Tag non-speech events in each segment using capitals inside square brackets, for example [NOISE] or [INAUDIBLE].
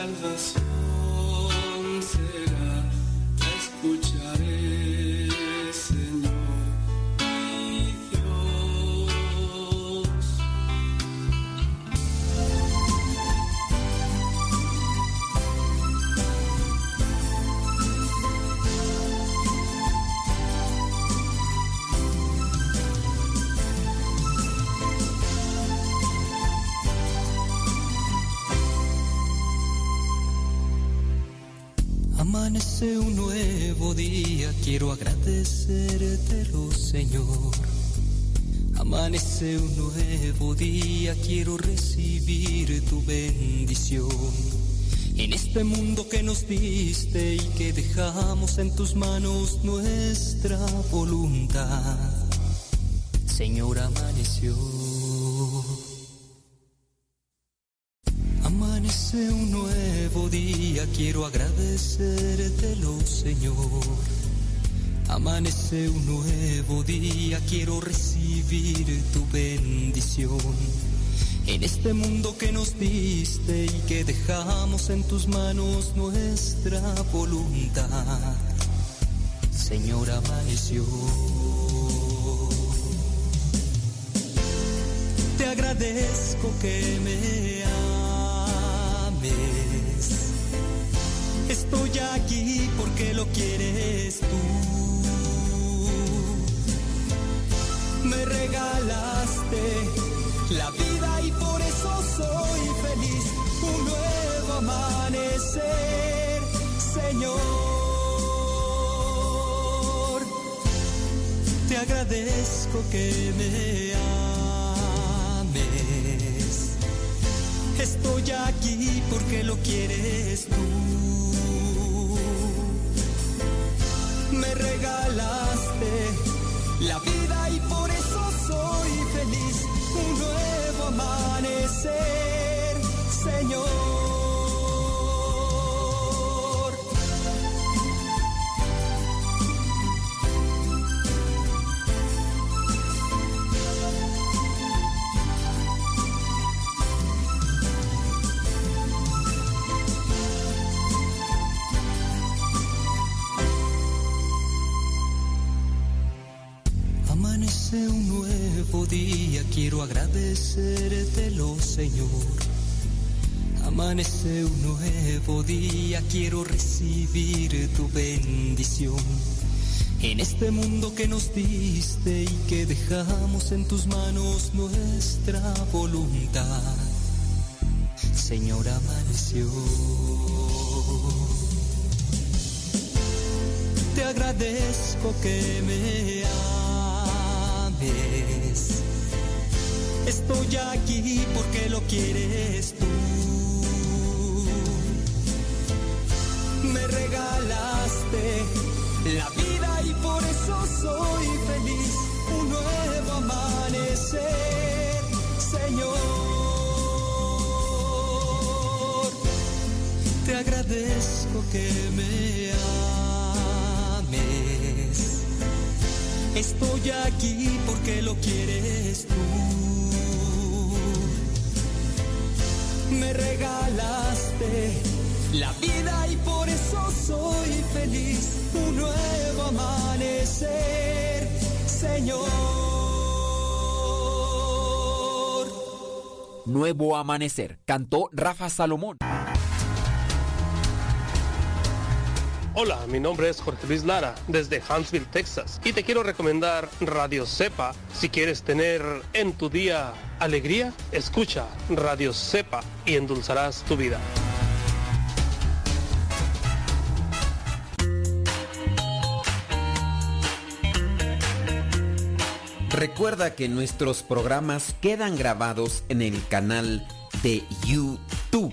endless agradecértelo, Señor. Amanece un nuevo día, quiero recibir tu bendición. En este mundo que nos diste y que dejamos en tus manos nuestra voluntad. Señor, amaneció. Amanece un nuevo día, quiero agradecértelo, Señor. Amanece un nuevo día, quiero recibir tu bendición. En este mundo que nos diste y que dejamos en tus manos nuestra voluntad. Señor, amaneció. Te agradezco que me ames. Estoy aquí porque lo quieres tú. Me regalaste la vida y por eso soy feliz. Un nuevo amanecer, Señor. Te agradezco que me ames. Estoy aquí porque lo quieres tú. Me regalaste la vida amanecer, agradecértelo, Señor. Amanece un nuevo día, quiero recibir tu bendición. En este mundo que nos diste y que dejamos en tus manos nuestra voluntad. Señor, amaneció. Te agradezco que me Estoy aquí porque lo quieres tú. Me regalaste la vida y por eso soy feliz. Un nuevo amanecer, Señor. Te agradezco que me ames. Estoy aquí porque lo quieres tú. Me regalaste la vida y por eso soy feliz. Un nuevo amanecer, Señor. Nuevo Amanecer, cantó Rafa Salomón. Hola, mi nombre es Jorge Luis Lara, desde Huntsville, Texas, y te quiero recomendar Radio Cepa. Si quieres tener en tu día alegría, escucha Radio Cepa y endulzarás tu vida. Recuerda que nuestros programas quedan grabados en el canal de YouTube.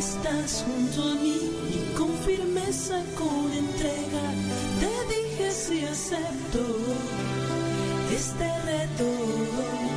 Estás junto a mí y con firmeza, con entrega, te dije si acepto este reto.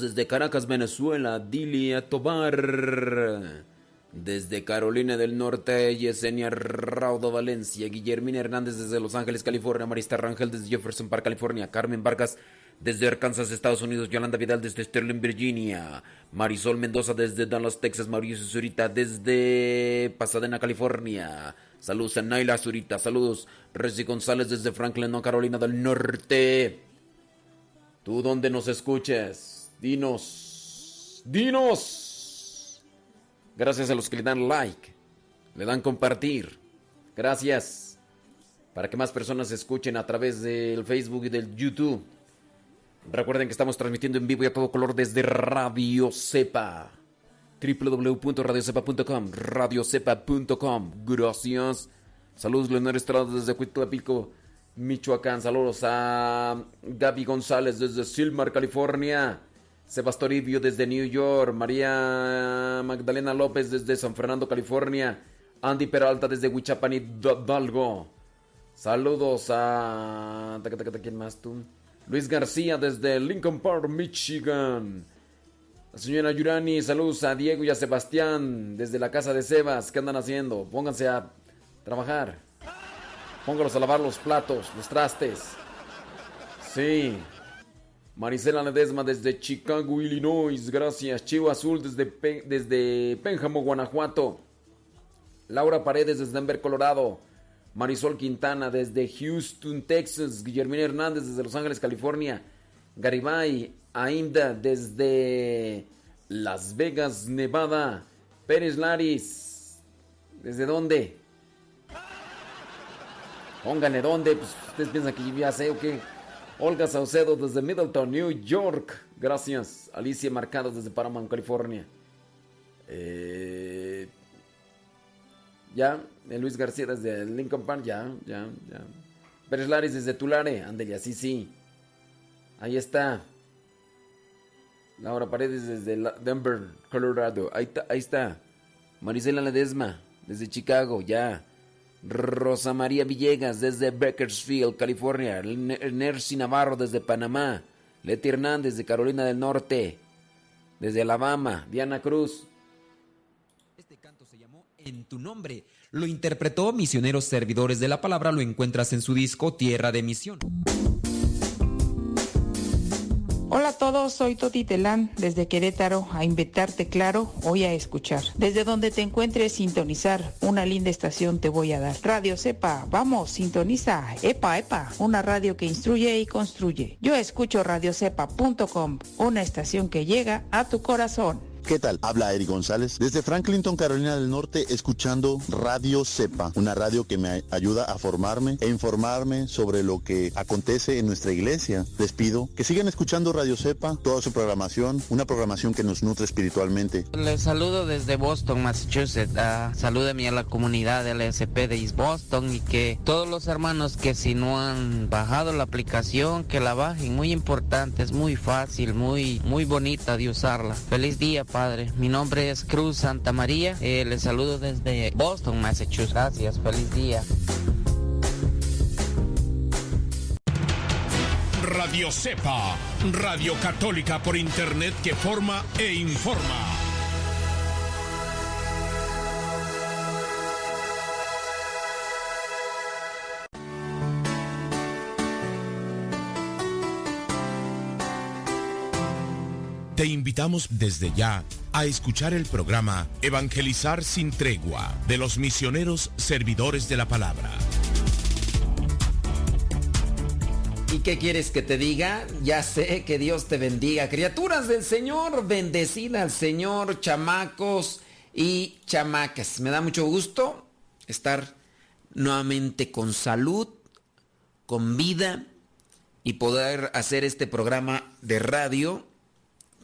Desde Caracas, Venezuela, Dilia Tobar. Desde Carolina del Norte, Yesenia Raudo, Valencia. Guillermina Hernández desde Los Ángeles, California. Marista Rangel desde Jefferson Park, California. Carmen Vargas desde Arkansas, Estados Unidos. Yolanda Vidal desde Sterling, Virginia. Marisol Mendoza desde Dallas, Texas. Mauricio Zurita desde Pasadena, California. Saludos a Naila Zurita. Saludos. Reci González desde Franklin, Carolina del Norte. ¿Tú dónde nos escuches? Dinos, dinos. Gracias a los que le dan like, le dan compartir. Gracias. Para que más personas escuchen a través del Facebook y del YouTube. Recuerden que estamos transmitiendo en vivo y a todo color desde Radio Cepa. www.radiocepa.com radiocepa.com Gracias. Saludos Leonel Estrada desde Pico, Michoacán. Saludos a Gaby González desde Silmar, California. Sebastoribio desde New York, María Magdalena López desde San Fernando, California, Andy Peralta desde Huichapan Dalgo. Saludos a... ¿Quién más tú? Luis García desde Lincoln Park, Michigan. La señora Yurani, saludos a Diego y a Sebastián desde la casa de Sebas. ¿Qué andan haciendo? Pónganse a trabajar. Póngalos a lavar los platos, los trastes. Sí. Marisela Ledesma desde Chicago, Illinois. Gracias. Chivo Azul desde, desde Pénjamo, Guanajuato. Laura Paredes desde Denver, Colorado. Marisol Quintana desde Houston, Texas. Guillermina Hernández desde Los Ángeles, California. Garibay Ainda desde Las Vegas, Nevada. Pérez Laris. ¿Desde dónde? Pónganle dónde. Pues ustedes piensan que yo ya sé o qué. Olga Saucedo desde Middleton, New York. Gracias. Alicia Marcado desde Paramount, California. Eh, ya. Luis García desde Lincoln Park. Ya, ya, ya. Pérez Laris desde Tulare. Ándale, así sí. Ahí está. Laura Paredes desde Denver, Colorado. Ahí, ahí está. Marisela Ledesma desde Chicago. Ya. Rosa María Villegas desde Bakersfield, California. Nercy Navarro desde Panamá. Leti Hernández de Carolina del Norte. Desde Alabama. Diana Cruz. Este canto se llamó En tu nombre. Lo interpretó Misioneros Servidores de la Palabra. Lo encuentras en su disco Tierra de Misión. Hola a todos, soy Toti Telán desde Querétaro a invitarte claro hoy a escuchar. Desde donde te encuentres sintonizar, una linda estación te voy a dar. Radio Sepa, vamos, sintoniza. Epa, epa, una radio que instruye y construye. Yo escucho radiocepa.com, una estación que llega a tu corazón. ¿Qué tal? Habla Eric González desde Franklinton, Carolina del Norte, escuchando Radio Cepa, una radio que me ayuda a formarme e informarme sobre lo que acontece en nuestra iglesia. Les pido que sigan escuchando Radio Cepa, toda su programación, una programación que nos nutre espiritualmente. Les saludo desde Boston, Massachusetts. Uh, salúdame a la comunidad LSP de East Boston y que todos los hermanos que si no han bajado la aplicación, que la bajen. Muy importante, es muy fácil, muy, muy bonita de usarla. Feliz día, Mi nombre es Cruz Santa María. Eh, les saludo desde Boston, Massachusetts. Gracias. Feliz día. Radio Cepa, Radio Católica por Internet que forma e informa. Te invitamos desde ya a escuchar el programa Evangelizar sin tregua de los misioneros servidores de la palabra. ¿Y qué quieres que te diga? Ya sé que Dios te bendiga. Criaturas del Señor, bendecida al Señor, chamacos y chamacas. Me da mucho gusto estar nuevamente con salud, con vida y poder hacer este programa de radio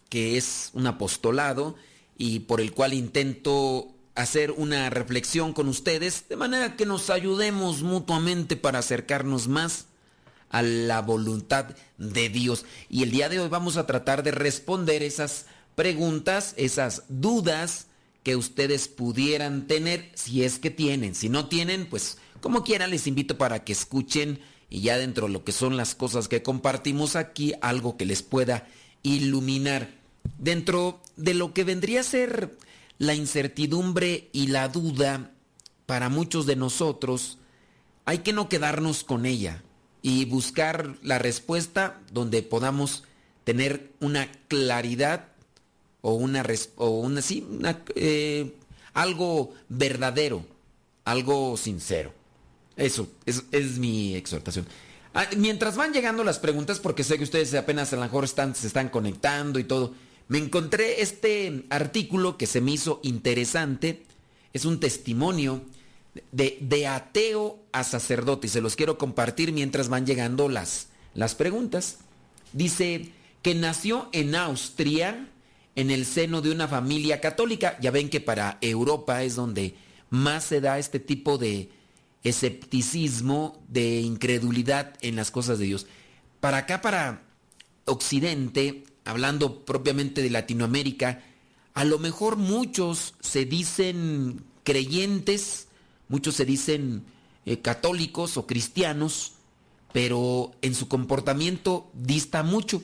que es un apostolado y por el cual intento hacer una reflexión con ustedes de manera que nos ayudemos mutuamente para acercarnos más a la voluntad de Dios. Y el día de hoy vamos a tratar de responder esas preguntas, esas dudas que ustedes pudieran tener, si es que tienen. Si no tienen, pues como quiera les invito para que escuchen y ya dentro de lo que son las cosas que compartimos aquí, algo que les pueda iluminar dentro de lo que vendría a ser la incertidumbre y la duda para muchos de nosotros, hay que no quedarnos con ella y buscar la respuesta donde podamos tener una claridad o una, o una, sí, eh, algo verdadero, algo sincero. Eso es, es mi exhortación. Ah, mientras van llegando las preguntas, porque sé que ustedes apenas a lo mejor están, se están conectando y todo, me encontré este artículo que se me hizo interesante. Es un testimonio de, de ateo a sacerdote y se los quiero compartir mientras van llegando las, las preguntas. Dice que nació en Austria en el seno de una familia católica. Ya ven que para Europa es donde más se da este tipo de escepticismo, de incredulidad en las cosas de Dios. Para acá, para Occidente, hablando propiamente de Latinoamérica, a lo mejor muchos se dicen creyentes, muchos se dicen eh, católicos o cristianos, pero en su comportamiento dista mucho.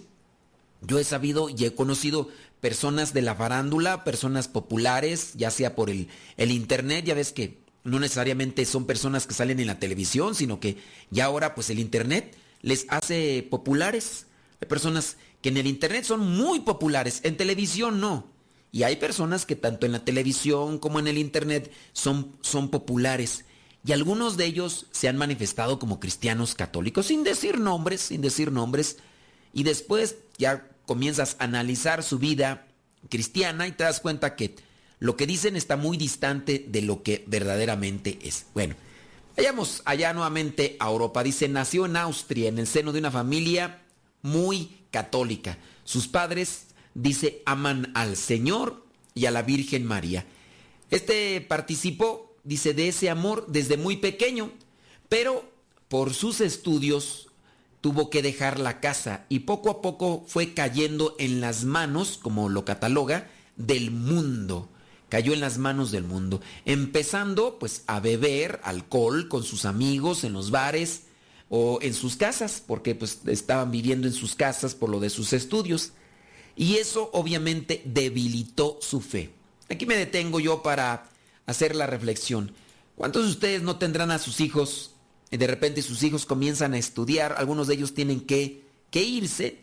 Yo he sabido y he conocido personas de la farándula, personas populares, ya sea por el, el internet, ya ves que no necesariamente son personas que salen en la televisión, sino que ya ahora pues el internet les hace populares. Hay personas que en el Internet son muy populares, en televisión no. Y hay personas que tanto en la televisión como en el Internet son, son populares. Y algunos de ellos se han manifestado como cristianos católicos, sin decir nombres, sin decir nombres. Y después ya comienzas a analizar su vida cristiana y te das cuenta que lo que dicen está muy distante de lo que verdaderamente es. Bueno, vayamos allá nuevamente a Europa. Dice, nació en Austria, en el seno de una familia muy católica. Sus padres, dice, aman al Señor y a la Virgen María. Este participó, dice, de ese amor desde muy pequeño, pero por sus estudios tuvo que dejar la casa y poco a poco fue cayendo en las manos, como lo cataloga, del mundo. Cayó en las manos del mundo, empezando pues a beber alcohol con sus amigos en los bares, o en sus casas, porque pues estaban viviendo en sus casas por lo de sus estudios. Y eso obviamente debilitó su fe. Aquí me detengo yo para hacer la reflexión. ¿Cuántos de ustedes no tendrán a sus hijos de repente sus hijos comienzan a estudiar? Algunos de ellos tienen que, que irse,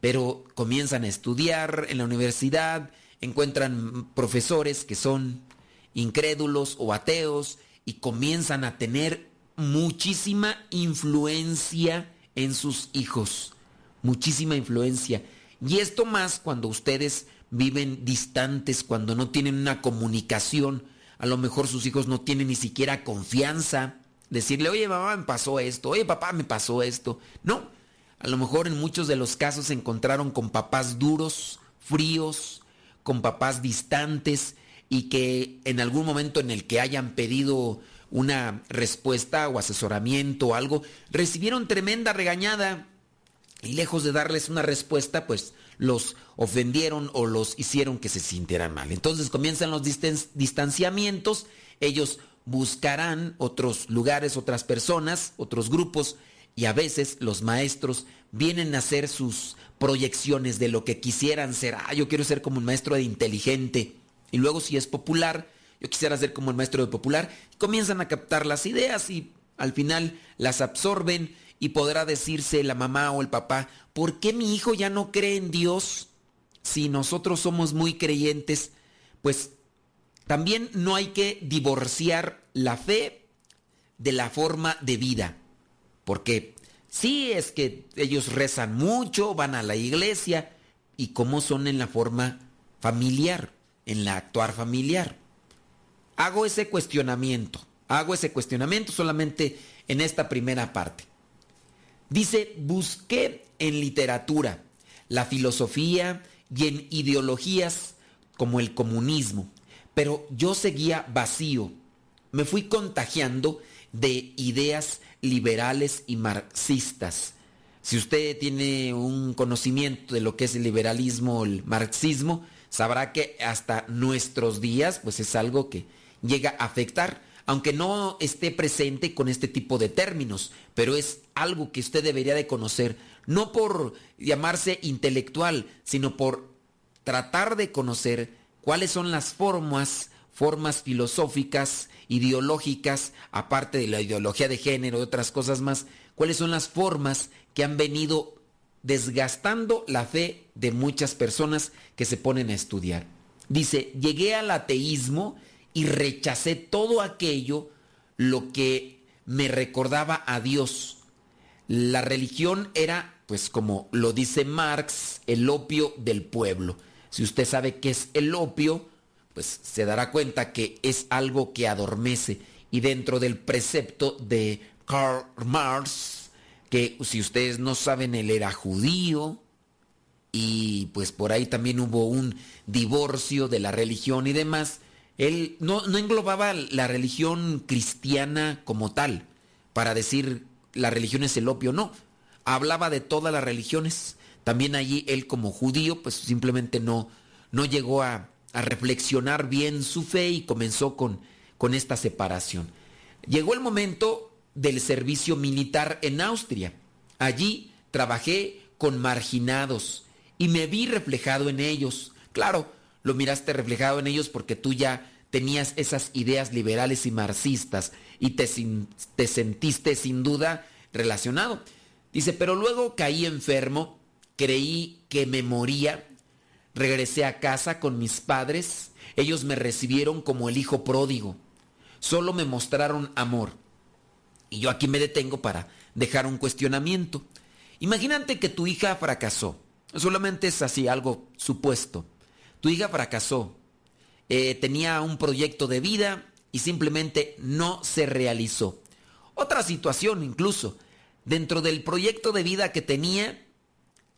pero comienzan a estudiar en la universidad, encuentran profesores que son incrédulos o ateos y comienzan a tener muchísima influencia en sus hijos, muchísima influencia. Y esto más cuando ustedes viven distantes, cuando no tienen una comunicación, a lo mejor sus hijos no tienen ni siquiera confianza. Decirle, oye mamá, me pasó esto, oye papá, me pasó esto. No, a lo mejor en muchos de los casos se encontraron con papás duros, fríos, con papás distantes y que en algún momento en el que hayan pedido una respuesta o asesoramiento o algo, recibieron tremenda regañada y lejos de darles una respuesta, pues los ofendieron o los hicieron que se sintieran mal. Entonces comienzan los distanciamientos, ellos buscarán otros lugares, otras personas, otros grupos y a veces los maestros vienen a hacer sus proyecciones de lo que quisieran ser. Ah, yo quiero ser como un maestro de inteligente. Y luego si es popular, yo quisiera ser como el maestro de popular. Comienzan a captar las ideas y al final las absorben y podrá decirse la mamá o el papá, ¿por qué mi hijo ya no cree en Dios? Si nosotros somos muy creyentes, pues también no hay que divorciar la fe de la forma de vida. Porque sí es que ellos rezan mucho, van a la iglesia, y cómo son en la forma familiar, en la actuar familiar. Hago ese cuestionamiento, hago ese cuestionamiento solamente en esta primera parte. Dice, busqué en literatura, la filosofía y en ideologías como el comunismo, pero yo seguía vacío. Me fui contagiando de ideas liberales y marxistas. Si usted tiene un conocimiento de lo que es el liberalismo o el marxismo, sabrá que hasta nuestros días pues es algo que llega a afectar aunque no esté presente con este tipo de términos, pero es algo que usted debería de conocer, no por llamarse intelectual, sino por tratar de conocer cuáles son las formas, formas filosóficas, ideológicas, aparte de la ideología de género y otras cosas más, cuáles son las formas que han venido desgastando la fe de muchas personas que se ponen a estudiar. Dice, llegué al ateísmo y rechacé todo aquello lo que me recordaba a Dios. La religión era, pues como lo dice Marx, el opio del pueblo. Si usted sabe qué es el opio, pues se dará cuenta que es algo que adormece. Y dentro del precepto de Karl Marx, que si ustedes no saben, él era judío, y pues por ahí también hubo un divorcio de la religión y demás, él no, englobaba la religión cristiana como tal, para decir la religión es el opio, no. Hablaba de todas las religiones. También allí él como judío, pues simplemente no, no llegó a, a reflexionar bien su fe y comenzó con, con esta separación. Llegó el momento del servicio militar en Austria. Allí trabajé con marginados y me vi reflejado en ellos. Claro, lo miraste reflejado en ellos porque tú ya tenías esas ideas liberales y marxistas y te, te sentiste sin duda relacionado. Dice, pero luego caí enfermo, creí que me moría, regresé a casa con mis padres, ellos me recibieron como el hijo pródigo, solo me mostraron amor. Y yo aquí me detengo para dejar un cuestionamiento. Imagínate que tu hija fracasó, solamente es así algo supuesto. Tu hija fracasó, eh, tenía un proyecto de vida y simplemente no se realizó. Otra situación incluso, dentro del proyecto de vida que tenía,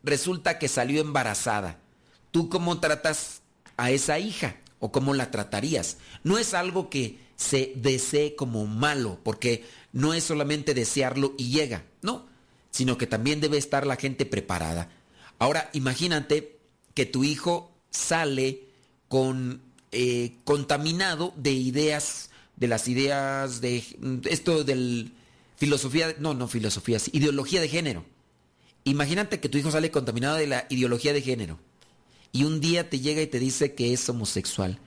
resulta que salió embarazada. ¿Tú cómo tratas a esa hija o cómo la tratarías? No es algo que se desee como malo, porque no es solamente desearlo y llega, no, sino que también debe estar la gente preparada. Ahora, imagínate que tu hijo sale con eh, contaminado de ideas, de las ideas de esto del filosofía, no, no filosofía, ideología de género. Imagínate que tu hijo sale contaminado de la ideología de género y un día te llega y te dice que es homosexual.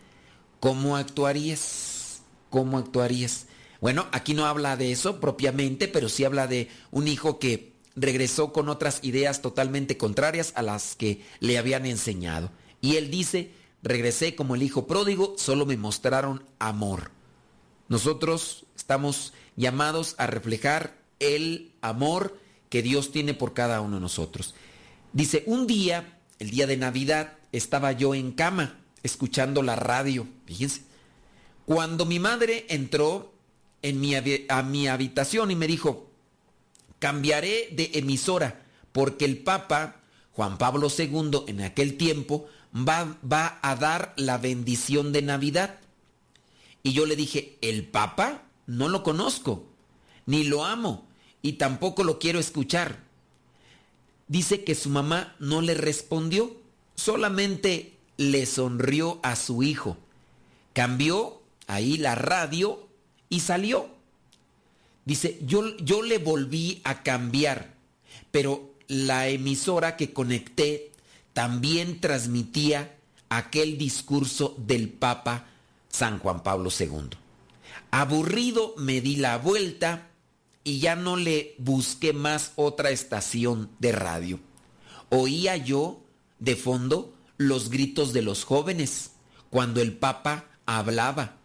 ¿Cómo actuarías? ¿Cómo actuarías? Bueno, aquí no habla de eso propiamente, pero sí habla de un hijo que regresó con otras ideas totalmente contrarias a las que le habían enseñado. Y él dice, regresé como el hijo pródigo, solo me mostraron amor. Nosotros estamos llamados a reflejar el amor que Dios tiene por cada uno de nosotros. Dice, un día, el día de Navidad, estaba yo en cama escuchando la radio. Fíjense. Cuando mi madre entró en mi, a mi habitación y me dijo, cambiaré de emisora porque el Papa Juan Pablo II en aquel tiempo va, va a dar la bendición de Navidad. Y yo le dije, ¿el Papa? No lo conozco, ni lo amo, y tampoco lo quiero escuchar. Dice que su mamá no le respondió, solamente le sonrió a su hijo. Cambió ahí la radio y salió. Dice, yo, yo le volví a cambiar, pero la emisora que conecté también transmitía aquel discurso del Papa San Juan Pablo II. Aburrido me di la vuelta y ya no le busqué más otra estación de radio. Oía yo de fondo los gritos de los jóvenes cuando el Papa hablaba.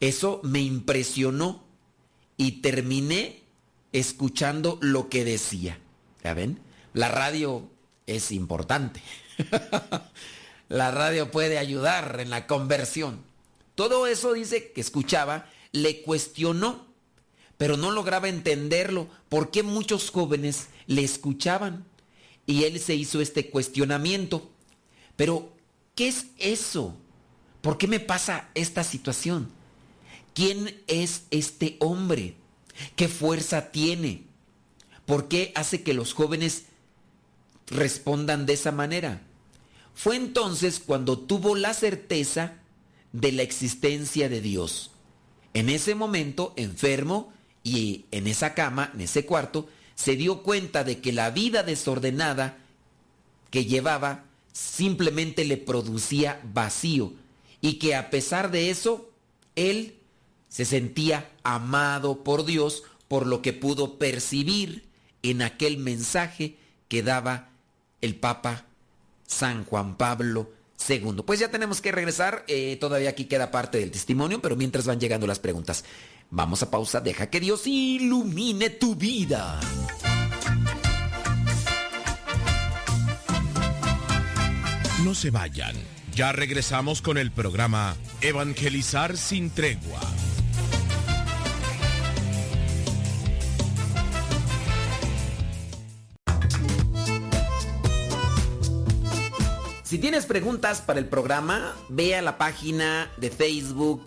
Eso me impresionó y terminé escuchando lo que decía. ¿Ya ven? La radio es importante. [LAUGHS] la radio puede ayudar en la conversión. Todo eso dice que escuchaba, le cuestionó, pero no lograba entenderlo. ¿Por qué muchos jóvenes le escuchaban? Y él se hizo este cuestionamiento. Pero, ¿qué es eso? ¿Por qué me pasa esta situación? ¿Quién es este hombre? ¿Qué fuerza tiene? ¿Por qué hace que los jóvenes respondan de esa manera? Fue entonces cuando tuvo la certeza de la existencia de Dios. En ese momento, enfermo y en esa cama, en ese cuarto, se dio cuenta de que la vida desordenada que llevaba simplemente le producía vacío y que a pesar de eso, él se sentía amado por Dios por lo que pudo percibir en aquel mensaje que daba el Papa San Juan Pablo II. Pues ya tenemos que regresar, eh, todavía aquí queda parte del testimonio, pero mientras van llegando las preguntas, vamos a pausa, deja que Dios ilumine tu vida. No se vayan, ya regresamos con el programa Evangelizar sin tregua. Si tienes preguntas para el programa, ve a la página de Facebook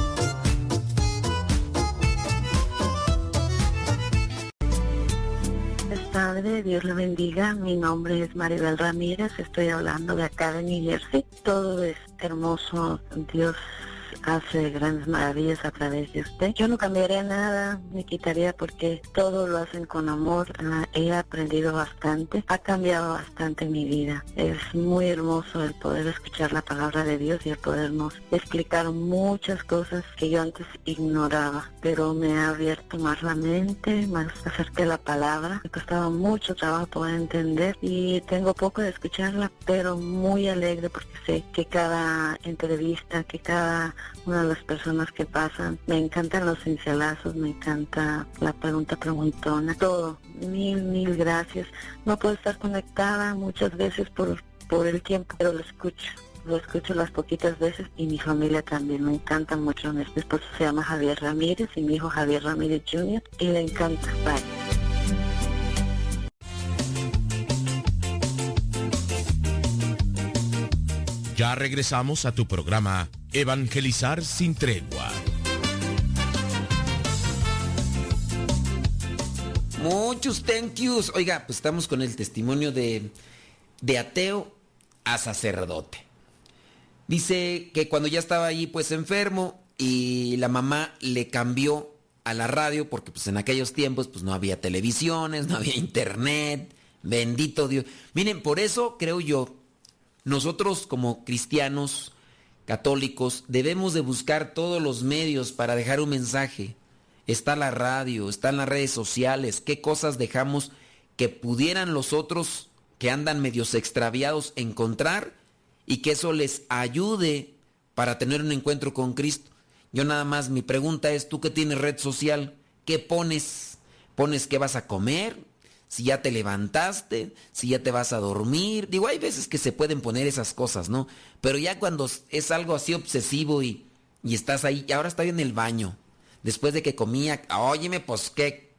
Tarde, Dios le bendiga. Mi nombre es Maribel Ramírez, estoy hablando de acá de New Jersey. Todo es hermoso, Dios hace grandes maravillas a través de usted. Yo no cambiaría nada, me quitaría porque todo lo hacen con amor. Ah, he aprendido bastante, ha cambiado bastante mi vida. Es muy hermoso el poder escuchar la palabra de Dios y el podernos explicar muchas cosas que yo antes ignoraba, pero me ha abierto más la mente, más acerca de la palabra. Me costaba mucho trabajo poder entender y tengo poco de escucharla, pero muy alegre porque sé que cada entrevista, que cada una de las personas que pasan. Me encantan los cincelazos, me encanta la pregunta preguntona, todo. Mil, mil gracias. No puedo estar conectada muchas veces por, por el tiempo, pero lo escucho. Lo escucho las poquitas veces y mi familia también. Me encanta mucho. Mi esposo se llama Javier Ramírez y mi hijo Javier Ramírez Jr. y le encanta. Bye. Ya regresamos a tu programa Evangelizar sin tregua. Muchos thank yous. Oiga, pues estamos con el testimonio de, de ateo a sacerdote. Dice que cuando ya estaba ahí pues enfermo y la mamá le cambió a la radio porque pues en aquellos tiempos pues no había televisiones, no había internet, bendito Dios. Miren, por eso creo yo, nosotros como cristianos católicos debemos de buscar todos los medios para dejar un mensaje. Está la radio, están las redes sociales, qué cosas dejamos que pudieran los otros que andan medios extraviados encontrar y que eso les ayude para tener un encuentro con Cristo. Yo nada más, mi pregunta es, tú que tienes red social, ¿qué pones? ¿Pones qué vas a comer? Si ya te levantaste, si ya te vas a dormir. Digo, hay veces que se pueden poner esas cosas, ¿no? Pero ya cuando es algo así obsesivo y, y estás ahí, y ahora estoy en el baño, después de que comía, óyeme, pues qué.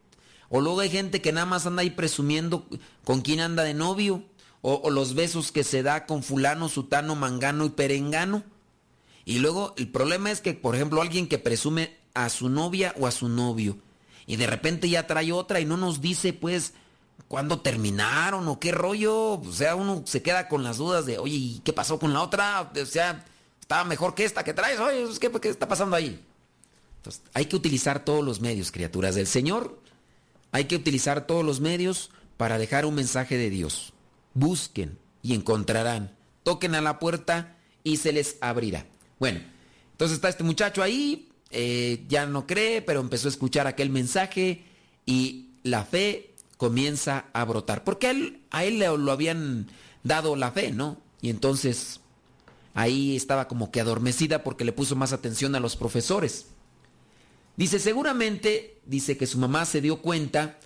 O luego hay gente que nada más anda ahí presumiendo con quién anda de novio, o, o los besos que se da con fulano, sutano, mangano y perengano. Y luego el problema es que, por ejemplo, alguien que presume a su novia o a su novio y de repente ya trae otra y no nos dice pues cuándo terminaron o qué rollo, o sea, uno se queda con las dudas de, oye, ¿y qué pasó con la otra? O sea, estaba mejor que esta que traes, oye, ¿qué, qué está pasando ahí? Entonces, hay que utilizar todos los medios, criaturas del Señor, hay que utilizar todos los medios para dejar un mensaje de Dios. Busquen y encontrarán. Toquen a la puerta y se les abrirá. Bueno, entonces está este muchacho ahí, eh, ya no cree, pero empezó a escuchar aquel mensaje y la fe comienza a brotar. Porque a él, a él le, lo habían dado la fe, ¿no? Y entonces ahí estaba como que adormecida porque le puso más atención a los profesores. Dice, seguramente, dice que su mamá se dio cuenta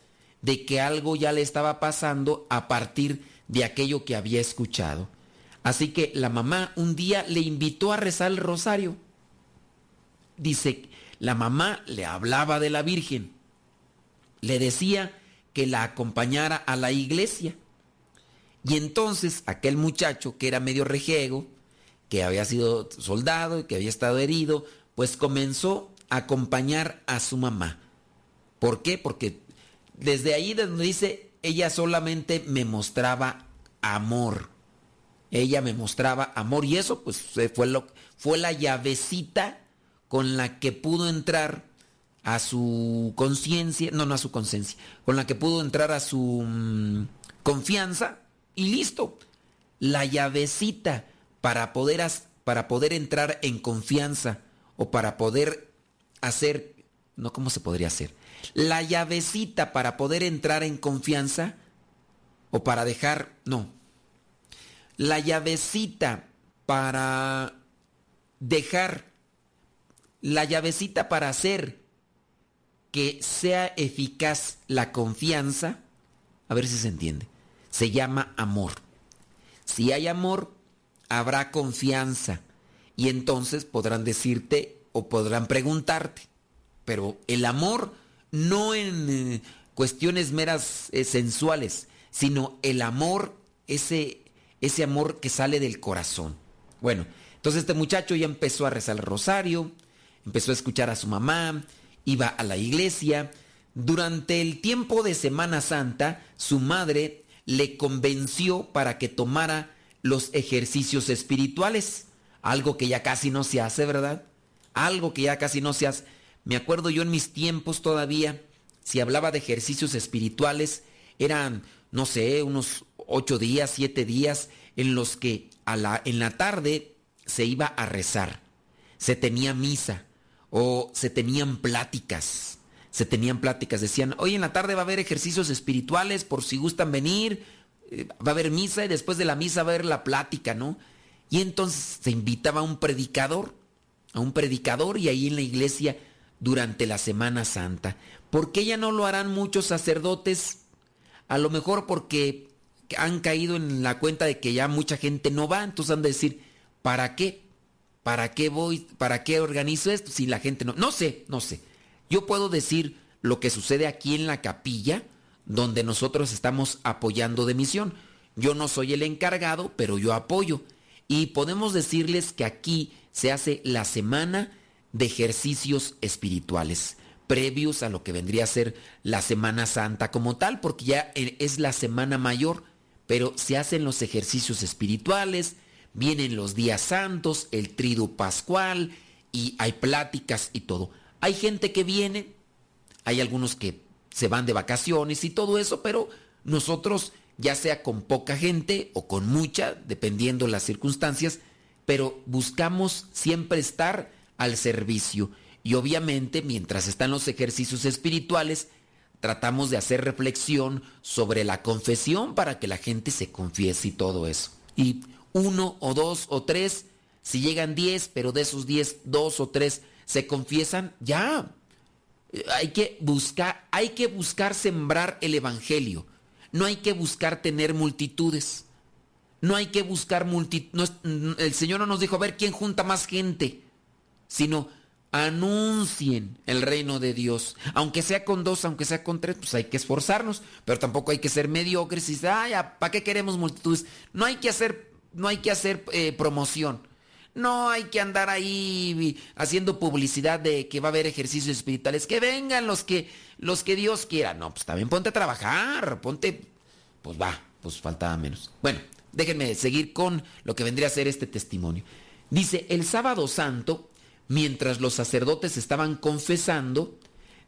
de que algo ya le estaba pasando a partir de aquello que había escuchado. Así que la mamá un día le invitó a rezar el rosario. Dice, la mamá le hablaba de la Virgen. Le decía que la acompañara a la iglesia. Y entonces aquel muchacho que era medio rejego, que había sido soldado y que había estado herido, pues comenzó a acompañar a su mamá. ¿Por qué? Porque desde ahí donde dice, ella solamente me mostraba amor ella me mostraba amor y eso pues fue, lo, fue la llavecita con la que pudo entrar a su conciencia, no, no a su conciencia, con la que pudo entrar a su mm, confianza y listo. La llavecita para poder, para poder entrar en confianza o para poder hacer, no, ¿cómo se podría hacer? La llavecita para poder entrar en confianza o para dejar, no, la llavecita para dejar, la llavecita para hacer que sea eficaz la confianza, a ver si se entiende, se llama amor. Si hay amor, habrá confianza y entonces podrán decirte o podrán preguntarte. Pero el amor no en eh, cuestiones meras eh, sensuales, sino el amor, ese ese amor que sale del corazón. Bueno, entonces este muchacho ya empezó a rezar el rosario, empezó a escuchar a su mamá, iba a la iglesia. Durante el tiempo de Semana Santa, su madre le convenció para que tomara los ejercicios espirituales, algo que ya casi no se hace, ¿verdad? Algo que ya casi no se hace. Me acuerdo yo en mis tiempos todavía, si hablaba de ejercicios espirituales, eran, no sé, unos ocho días, siete días en los que a la, en la tarde se iba a rezar, se tenía misa o se tenían pláticas, se tenían pláticas, decían, hoy en la tarde va a haber ejercicios espirituales por si gustan venir, eh, va a haber misa y después de la misa va a haber la plática, ¿no? Y entonces se invitaba a un predicador, a un predicador y ahí en la iglesia durante la Semana Santa. ¿Por qué ya no lo harán muchos sacerdotes? A lo mejor porque han caído en la cuenta de que ya mucha gente no va, entonces han de decir, ¿para qué? ¿Para qué voy? ¿Para qué organizo esto si la gente no? No sé, no sé. Yo puedo decir lo que sucede aquí en la capilla, donde nosotros estamos apoyando de misión. Yo no soy el encargado, pero yo apoyo. Y podemos decirles que aquí se hace la semana de ejercicios espirituales, previos a lo que vendría a ser la Semana Santa como tal, porque ya es la Semana Mayor pero se hacen los ejercicios espirituales, vienen los días santos, el trido pascual y hay pláticas y todo. Hay gente que viene, hay algunos que se van de vacaciones y todo eso, pero nosotros, ya sea con poca gente o con mucha, dependiendo las circunstancias, pero buscamos siempre estar al servicio. Y obviamente, mientras están los ejercicios espirituales, tratamos de hacer reflexión sobre la confesión para que la gente se confiese y todo eso. Y uno o dos o tres, si llegan diez, pero de esos diez, dos o tres se confiesan, ya. Hay que buscar, hay que buscar sembrar el evangelio. No hay que buscar tener multitudes. No hay que buscar multitudes. El Señor no nos dijo a ver quién junta más gente, sino anuncien el reino de Dios. Aunque sea con dos, aunque sea con tres, pues hay que esforzarnos, pero tampoco hay que ser mediocres y decir, ay, ¿para qué queremos multitudes? No hay que hacer, no hay que hacer eh, promoción. No hay que andar ahí haciendo publicidad de que va a haber ejercicios espirituales. Que vengan los que, los que Dios quiera. No, pues también ponte a trabajar, ponte, pues va, pues faltaba menos. Bueno, déjenme seguir con lo que vendría a ser este testimonio. Dice, el sábado santo, mientras los sacerdotes estaban confesando,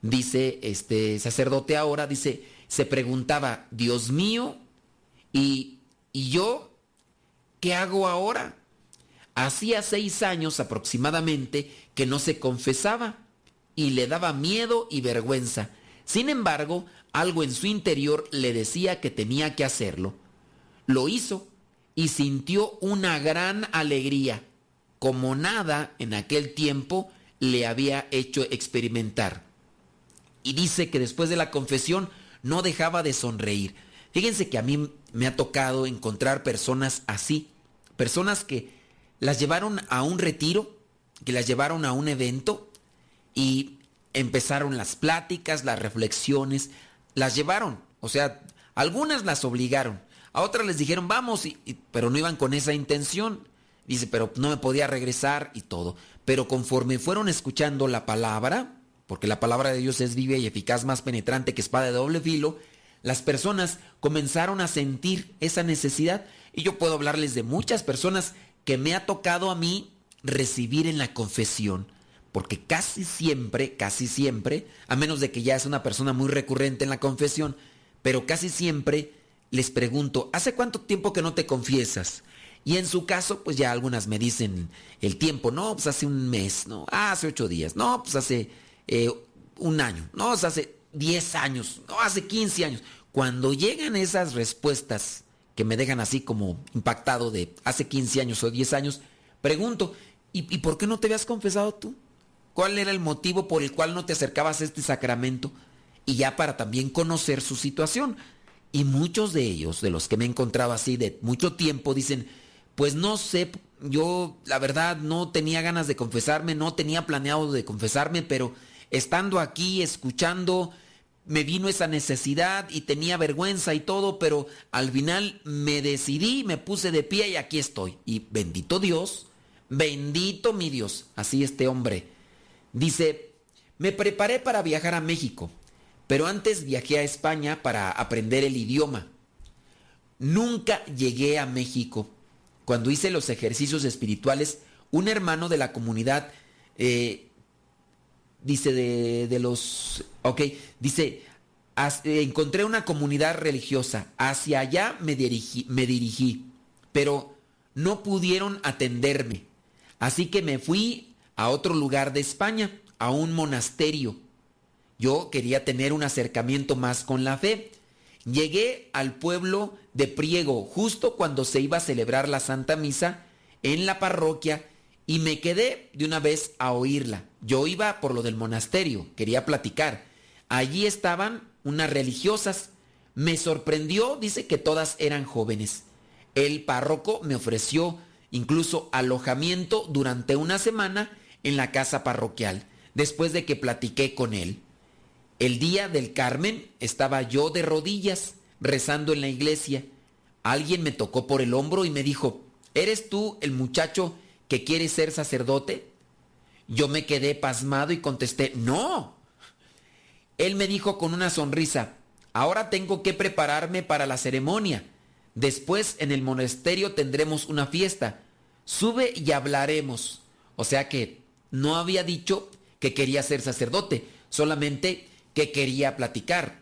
dice este sacerdote ahora, dice, se preguntaba, Dios mío, ¿y, y yo qué hago ahora? Hacía seis años aproximadamente que no se confesaba y le daba miedo y vergüenza. Sin embargo, algo en su interior le decía que tenía que hacerlo. Lo hizo y sintió una gran alegría, como nada en aquel tiempo le había hecho experimentar. Y dice que después de la confesión no dejaba de sonreír. Fíjense que a mí me ha tocado encontrar personas así, personas que las llevaron a un retiro, que las llevaron a un evento y empezaron las pláticas, las reflexiones, las llevaron, o sea, algunas las obligaron, a otras les dijeron vamos, pero no iban con esa intención. Dice, pero no me podía regresar y todo. Pero conforme fueron escuchando la palabra, porque la palabra de Dios es viva y eficaz, más penetrante que espada de doble filo, las personas comenzaron a sentir esa necesidad. Y yo puedo hablarles de muchas personas que me ha tocado a mí recibir en la confesión. Porque casi siempre, casi siempre, a menos de que ya es una persona muy recurrente en la confesión, pero casi siempre les pregunto, ¿hace cuánto tiempo que no te confiesas? Y en su caso, pues ya algunas me dicen el tiempo, no, pues hace un mes, no, hace ocho días, no, pues hace eh, un año, no, pues hace diez años, no, hace quince años. Cuando llegan esas respuestas que me dejan así como impactado de hace 15 años o 10 años, pregunto, ¿y, por qué no te habías confesado tú? ¿Cuál era el motivo por el cual no te acercabas a este sacramento? Y ya para también conocer su situación. Y muchos de ellos, de los que me he encontrado así de mucho tiempo, dicen, pues no sé, yo la verdad no tenía ganas de confesarme, no tenía planeado de confesarme, pero estando aquí escuchando me vino esa necesidad y tenía vergüenza y todo, pero al final me decidí, me puse de pie y aquí estoy. Y bendito Dios, bendito mi Dios, así este hombre. Dice, me preparé para viajar a México, pero antes viajé a España para aprender el idioma. Nunca llegué a México. Cuando hice los ejercicios espirituales, un hermano de la comunidad eh, dice de, los, ok, dice, encontré una comunidad religiosa, hacia allá me dirigí, me dirigí, pero no pudieron atenderme, así que me fui a otro lugar de España, a un monasterio. Yo quería tener un acercamiento más con la fe. Llegué al pueblo de Priego justo cuando se iba a celebrar la Santa Misa en la parroquia y me quedé de una vez a oírla. Yo iba por lo del monasterio, quería platicar. Allí estaban unas religiosas. Me sorprendió, dice que todas eran jóvenes. El párroco me ofreció incluso alojamiento durante una semana en la casa parroquial, después de que platiqué con él. El día del Carmen estaba yo de rodillas, rezando en la iglesia. Alguien me tocó por el hombro y me dijo, ¿eres tú el muchacho que quiere ser sacerdote? Yo me quedé pasmado y contesté, no. Él me dijo con una sonrisa, ahora tengo que prepararme para la ceremonia. Después en el monasterio tendremos una fiesta. sube y hablaremos. O sea que no había dicho que quería ser sacerdote, solamente que quería platicar.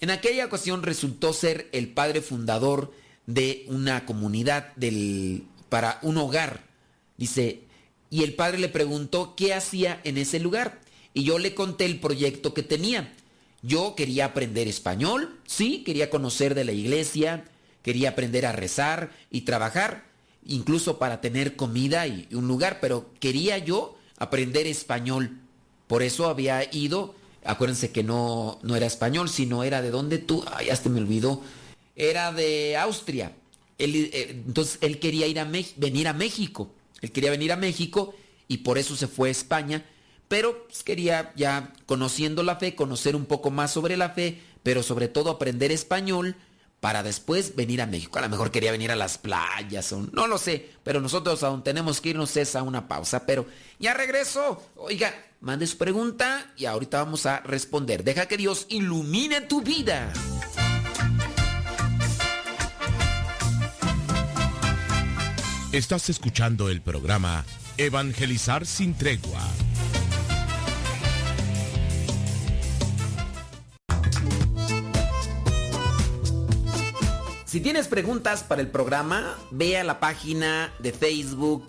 En aquella ocasión resultó ser el padre fundador de una comunidad del, para un hogar. Dice, y el padre le preguntó qué hacía en ese lugar. Y yo le conté el proyecto que tenía. Yo quería aprender español, sí, quería conocer de la iglesia, quería aprender a rezar y trabajar, incluso para tener comida y un lugar, pero quería yo aprender español. Por eso había ido, acuérdense que no, no era español, sino era de donde tú, ay, hasta me olvidó, era de Austria. Eh, entonces él quería ir a venir a México, él quería venir a México y por eso se fue a España, pero pues, quería ya conociendo la fe, conocer un poco más sobre la fe, pero sobre todo aprender español para después venir a México. A lo mejor quería venir a las playas, no lo sé, pero nosotros aún tenemos que irnos a una pausa, pero ya regreso. Oiga, mande su pregunta y ahorita vamos a responder. Deja que Dios ilumine tu vida. Estás escuchando el programa Evangelizar sin tregua. Si tienes preguntas para el programa, ve a la página de Facebook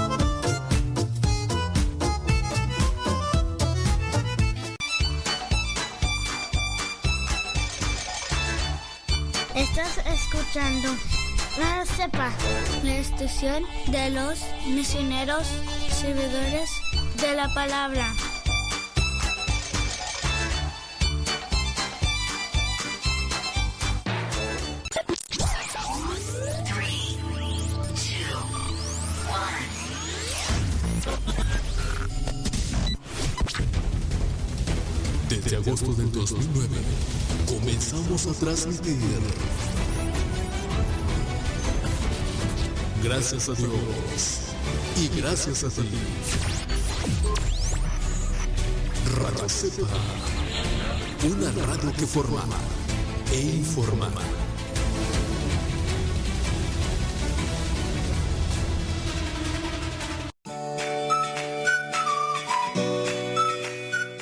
Escuchando la CEPA, la estación de los misioneros servidores de la palabra. Desde agosto del 2009 comenzamos a transmitir. Gracias a Dios y gracias a ti. Radio Cepa, una radio que formaba e informaba.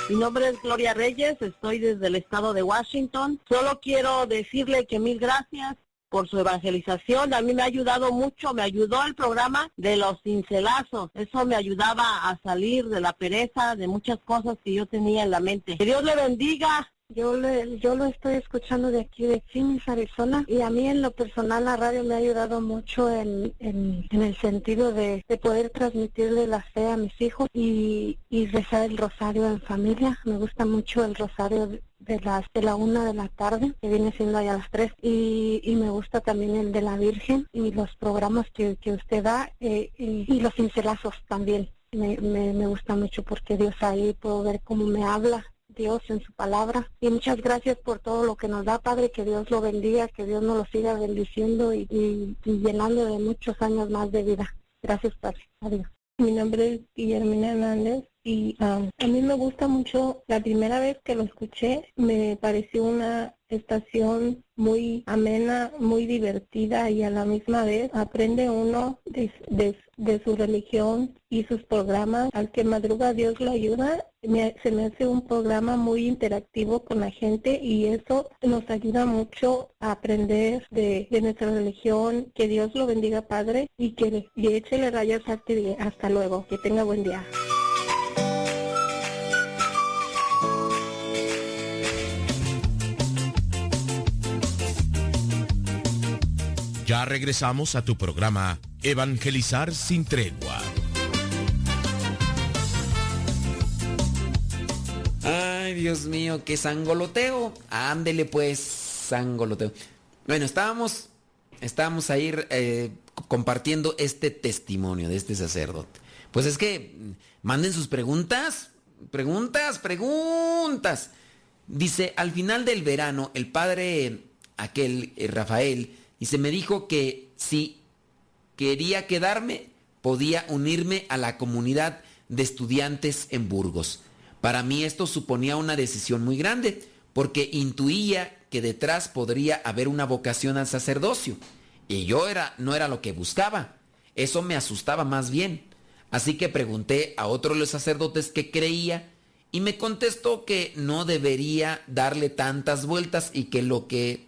Mi nombre es Gloria Reyes, estoy desde el estado de Washington. Solo quiero decirle que mil gracias por su evangelización. A mí me ha ayudado mucho, me ayudó el programa de los cincelazos. Eso me ayudaba a salir de la pereza, de muchas cosas que yo tenía en la mente. Que Dios le bendiga. Yo, le, yo lo estoy escuchando de aquí de Phoenix, Arizona, y a mí en lo personal la radio me ha ayudado mucho en, en, el sentido de, de, poder transmitirle la fe a mis hijos y, y rezar el rosario en familia. Me gusta mucho el rosario de las de la una de la tarde, que viene siendo allá a las tres, y, y me gusta también el de la Virgen y los programas que, que usted da eh, y, y los cincelazos también. Me, me, me gusta mucho porque Dios ahí puedo ver cómo me habla Dios en su palabra. Y muchas gracias por todo lo que nos da, Padre, que Dios lo bendiga, que Dios nos lo siga bendiciendo y, y, llenando de muchos años más de vida. Gracias, Padre. Adiós. Mi nombre es Guillermina Hernández y um, a mí me gusta mucho, la primera vez que lo escuché me pareció una estación muy amena, muy divertida y a la misma vez aprende uno de, de, de su religión y sus programas. Al que madruga Dios lo ayuda, se me hace un programa muy interactivo con la gente y eso nos ayuda mucho a aprender de, nuestra religión. Que Dios lo bendiga, Padre, y que le, le eche rayas hasta luego. Que tenga buen día. Ya regresamos a tu programa Evangelizar sin tregua. Ay, Dios mío, qué sangoloteo. Ándele pues, sangoloteo. Bueno, estábamos, estábamos ahí eh, compartiendo este testimonio de este sacerdote. Pues es que manden sus preguntas, preguntas, preguntas. Dice, al final del verano, el padre, aquel eh, Rafael, dice, me dijo que si quería quedarme, podía unirme a la comunidad de estudiantes en Burgos. Para mí esto suponía una decisión muy grande, porque intuía que detrás podría haber una vocación al sacerdocio. Y yo era, no era lo que buscaba. Eso me asustaba más bien. Así que pregunté a otro de los sacerdotes que creía y me contestó que no debería darle tantas vueltas y que lo que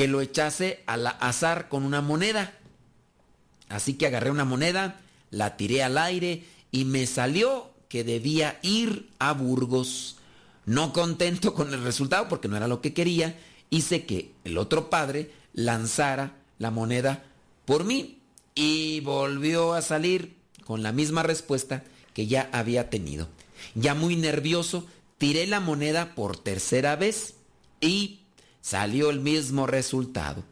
que lo echase al azar con una moneda. Así que agarré una moneda, la tiré al aire y me salió que debía ir a Burgos. No contento con el resultado porque no era lo que quería, hice que el otro padre lanzara la moneda por mí y volvió a salir con la misma respuesta que ya había tenido. Ya muy nervioso, tiré la moneda por tercera vez y salió el mismo resultado.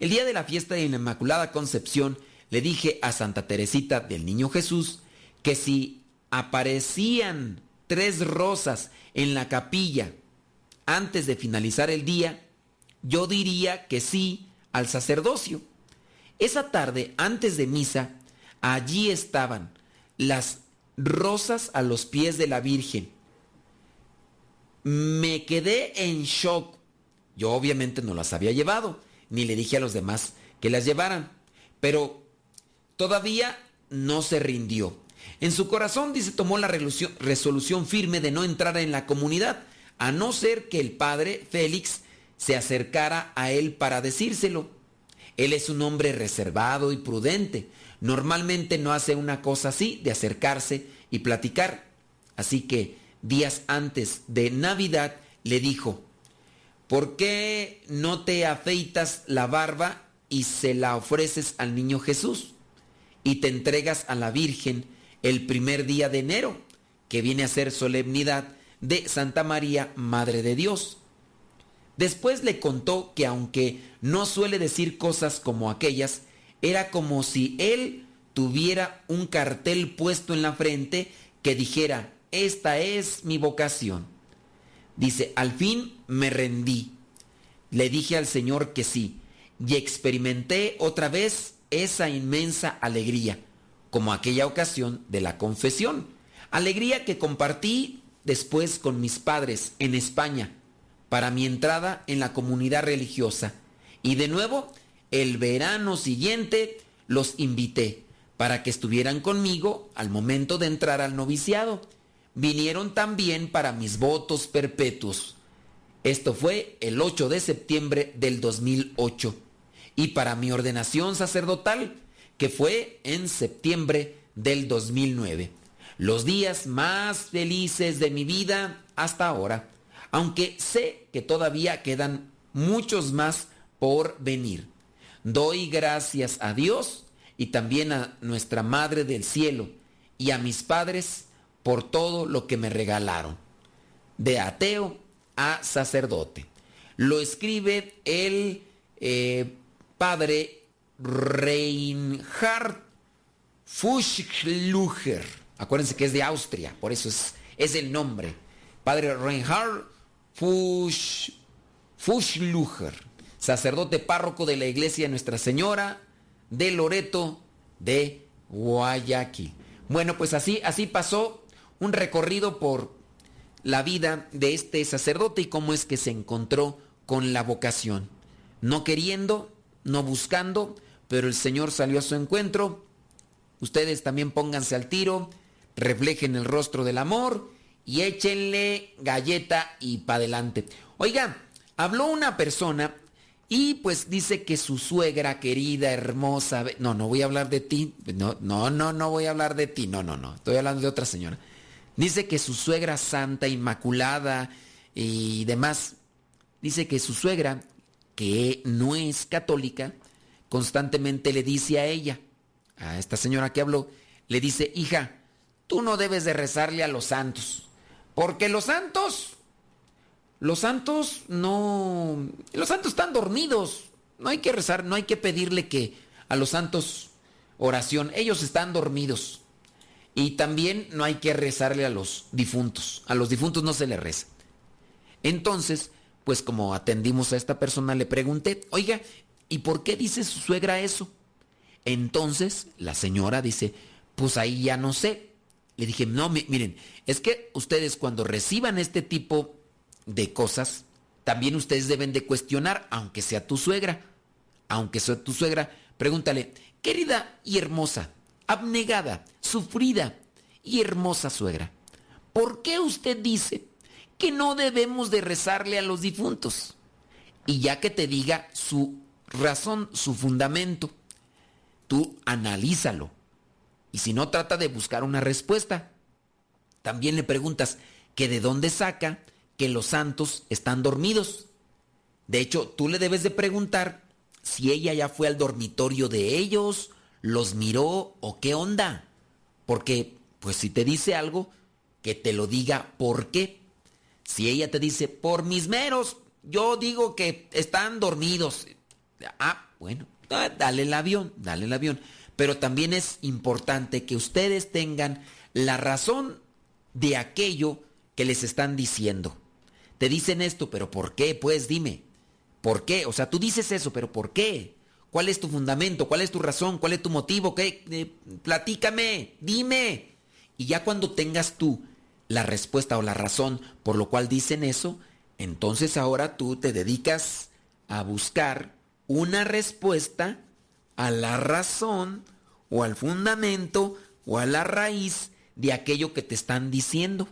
El día de la fiesta de la Inmaculada Concepción le dije a Santa Teresita del Niño Jesús que si aparecían tres rosas en la capilla antes de finalizar el día, yo diría que sí al sacerdocio. Esa tarde, antes de misa, allí estaban las rosas a los pies de la Virgen. Me quedé en shock. Yo obviamente no las había llevado, ni le dije a los demás que las llevaran, pero todavía no se rindió. En su corazón, dice, tomó la resolución firme de no entrar en la comunidad, a no ser que el padre Félix se acercara a él para decírselo. Él es un hombre reservado y prudente. Normalmente no hace una cosa así de acercarse y platicar. Así que días antes de Navidad le dijo, ¿por qué no te afeitas la barba y se la ofreces al niño Jesús? Y te entregas a la Virgen el primer día de enero, que viene a ser solemnidad de Santa María, Madre de Dios. Después le contó que aunque no suele decir cosas como aquellas, era como si él tuviera un cartel puesto en la frente que dijera, esta es mi vocación. Dice, al fin me rendí. Le dije al Señor que sí, y experimenté otra vez esa inmensa alegría, como aquella ocasión de la confesión. Alegría que compartí después con mis padres en España para mi entrada en la comunidad religiosa. Y de nuevo, el verano siguiente los invité para que estuvieran conmigo al momento de entrar al noviciado. Vinieron también para mis votos perpetuos. Esto fue el 8 de septiembre del 2008. Y para mi ordenación sacerdotal, que fue en septiembre del 2009. Los días más felices de mi vida hasta ahora aunque sé que todavía quedan muchos más por venir. Doy gracias a Dios y también a nuestra Madre del Cielo y a mis padres por todo lo que me regalaron. De ateo a sacerdote. Lo escribe el eh, padre Reinhard Fuschlucher. Acuérdense que es de Austria, por eso es, es el nombre. Padre Reinhard Fush, Fushlucher, sacerdote párroco de la iglesia Nuestra Señora de Loreto de Guayaquil. Bueno, pues así, así pasó un recorrido por la vida de este sacerdote y cómo es que se encontró con la vocación. No queriendo, no buscando, pero el Señor salió a su encuentro. Ustedes también pónganse al tiro, reflejen el rostro del amor y échenle galleta y pa' adelante. Oiga, habló una persona y pues dice que su suegra querida, hermosa, no, no voy a hablar de ti, no, no, no, no voy a hablar de ti, no, no, no, estoy hablando de otra señora. Dice que su suegra santa, inmaculada y demás, dice que su suegra, que no es católica, constantemente le dice a ella, a esta señora que habló, le dice, hija, tú no debes de rezarle a los santos. Porque los santos, los santos no, los santos están dormidos. No hay que rezar, no hay que pedirle que a los santos oración, ellos están dormidos. Y también no hay que rezarle a los difuntos. A los difuntos no se les reza. Entonces, pues como atendimos a esta persona, le pregunté, oiga, ¿y por qué dice su suegra eso? Entonces, la señora dice, pues ahí ya no sé. Le dije, no, miren, es que ustedes cuando reciban este tipo de cosas, también ustedes deben de cuestionar, aunque sea tu suegra, aunque sea tu suegra, pregúntale, querida y hermosa, abnegada, sufrida y hermosa suegra, ¿por qué usted dice que no debemos de rezarle a los difuntos? Y ya que te diga su razón, su fundamento, tú analízalo. Y si no, trata de buscar una respuesta. También le preguntas que de dónde saca que los santos están dormidos. De hecho, tú le debes de preguntar si ella ya fue al dormitorio de ellos, los miró o qué onda. Porque, pues si te dice algo, que te lo diga por qué. Si ella te dice, por mis meros, yo digo que están dormidos. Ah, bueno, ah, dale el avión, dale el avión. Pero también es importante que ustedes tengan la razón de aquello que les están diciendo. Te dicen esto, pero ¿por qué? Pues dime. ¿Por qué? O sea, tú dices eso, pero ¿por qué? ¿Cuál es tu fundamento? ¿Cuál es tu razón? ¿Cuál es tu motivo? ¿Qué? Eh, platícame, dime. Y ya cuando tengas tú la respuesta o la razón por lo cual dicen eso, entonces ahora tú te dedicas a buscar una respuesta a la razón o al fundamento o a la raíz de aquello que te están diciendo.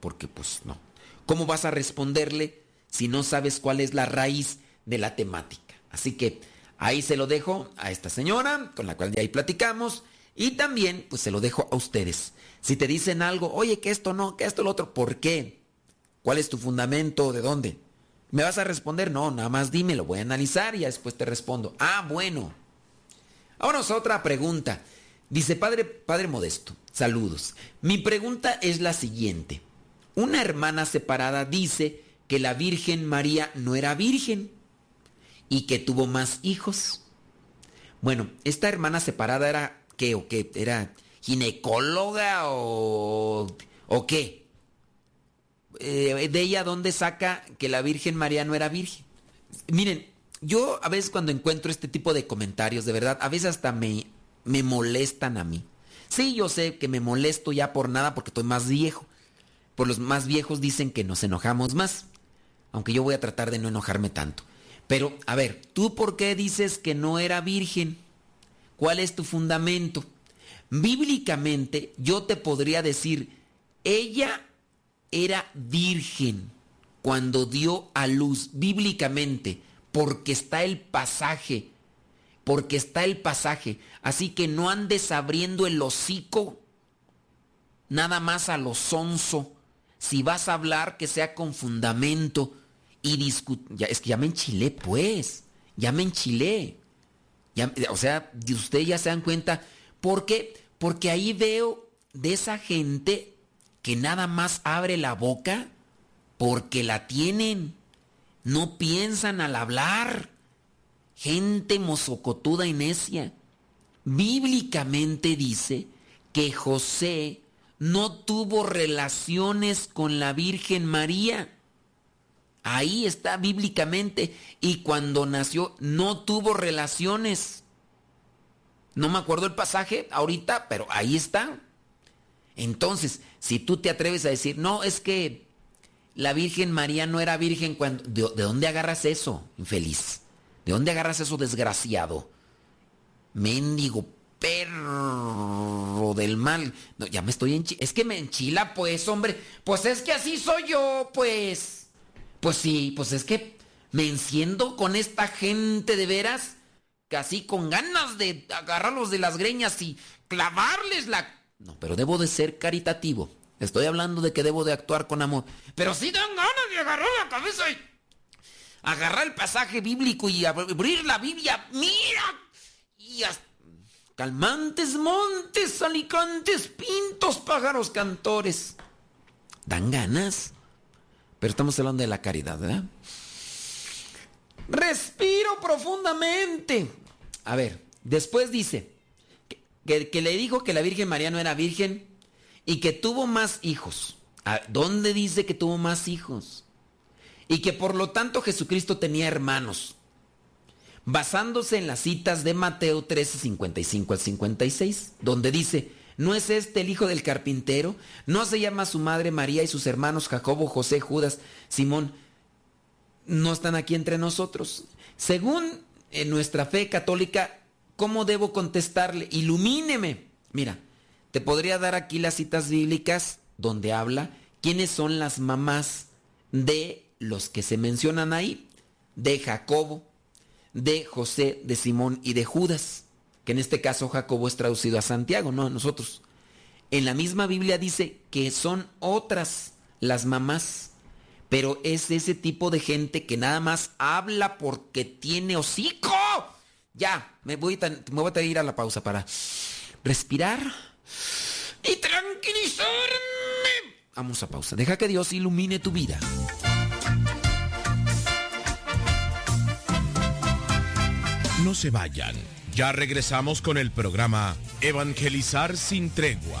Porque pues no. ¿Cómo vas a responderle si no sabes cuál es la raíz de la temática? Así que ahí se lo dejo a esta señora con la cual de ahí platicamos y también pues se lo dejo a ustedes. Si te dicen algo, oye, que esto no, que esto lo otro, ¿por qué? ¿Cuál es tu fundamento? ¿De dónde? ¿Me vas a responder? No, nada más dime, lo voy a analizar y después te respondo. Ah, bueno. Vámonos a otra pregunta. Dice Padre, Padre Modesto, saludos. Mi pregunta es la siguiente. Una hermana separada dice que la Virgen María no era virgen y que tuvo más hijos. Bueno, esta hermana separada era qué o qué? ¿Era ginecóloga o, o qué? Eh, de ella dónde saca que la Virgen María no era virgen. Miren, yo a veces cuando encuentro este tipo de comentarios, de verdad, a veces hasta me, me molestan a mí. Sí, yo sé que me molesto ya por nada porque estoy más viejo. Por los más viejos dicen que nos enojamos más. Aunque yo voy a tratar de no enojarme tanto. Pero, a ver, ¿tú por qué dices que no era virgen? ¿Cuál es tu fundamento? Bíblicamente yo te podría decir, ella era virgen cuando dio a luz, bíblicamente, porque está el pasaje, porque está el pasaje. Así que no andes abriendo el hocico nada más a lo sonso. Si vas a hablar, que sea con fundamento y discutir. Es que ya me enchilé, pues. Ya me enchilé. O sea, ustedes ya se dan cuenta. ¿Por qué? Porque ahí veo de esa gente que nada más abre la boca porque la tienen. No piensan al hablar. Gente mozocotuda y necia. Bíblicamente dice que José no tuvo relaciones con la Virgen María. Ahí está bíblicamente. Y cuando nació no tuvo relaciones. No me acuerdo el pasaje ahorita, pero ahí está. Entonces, si tú te atreves a decir, no, es que la Virgen María no era virgen cuando... ¿De, dónde agarras eso, infeliz? ¿De dónde agarras eso, desgraciado? Mendigo perro del mal. Ya me estoy enchilando. Es que me enchila, pues, hombre. Pues es que así soy yo, pues. Pues sí, pues es que me enciendo con esta gente de veras, casi con ganas de agarrarlos de las greñas y clavarles la... No, pero debo de ser caritativo. Estoy hablando de que debo de actuar con amor. Pero sí dan ganas de agarrar la cabeza y agarrar el pasaje bíblico y abrir la Biblia. Mira. Y calmantes montes, alicantes, pintos, pájaros, cantores. Dan ganas. Pero estamos hablando de la caridad, ¿verdad? Respiro profundamente. A ver, después dice que, le dijo que la Virgen María no era virgen y que tuvo más hijos. ¿Dónde dice que tuvo más hijos? y que por lo tanto Jesucristo tenía hermanos, basándose en las citas de Mateo 13, 55 al 56, donde dice, ¿no es este el hijo del carpintero? ¿No se llama su madre María y sus hermanos Jacobo, José, Judas, Simón? ¿No están aquí entre nosotros? Según en nuestra fe católica, ¿cómo debo contestarle? Ilumíneme. Mira, te podría dar aquí las citas bíblicas donde habla quiénes son las mamás de los que se mencionan ahí, de Jacobo, de José, de Simón y de Judas, que en este caso Jacobo es traducido a Santiago, no a nosotros. En la misma Biblia dice que son otras las mamás, pero es ese tipo de gente que nada más habla porque tiene hocico. Ya, me voy, a ir a la pausa para respirar y tranquilizarme. Vamos a pausa. Deja que Dios ilumine tu vida. No se vayan. Ya regresamos con el programa Evangelizar sin tregua.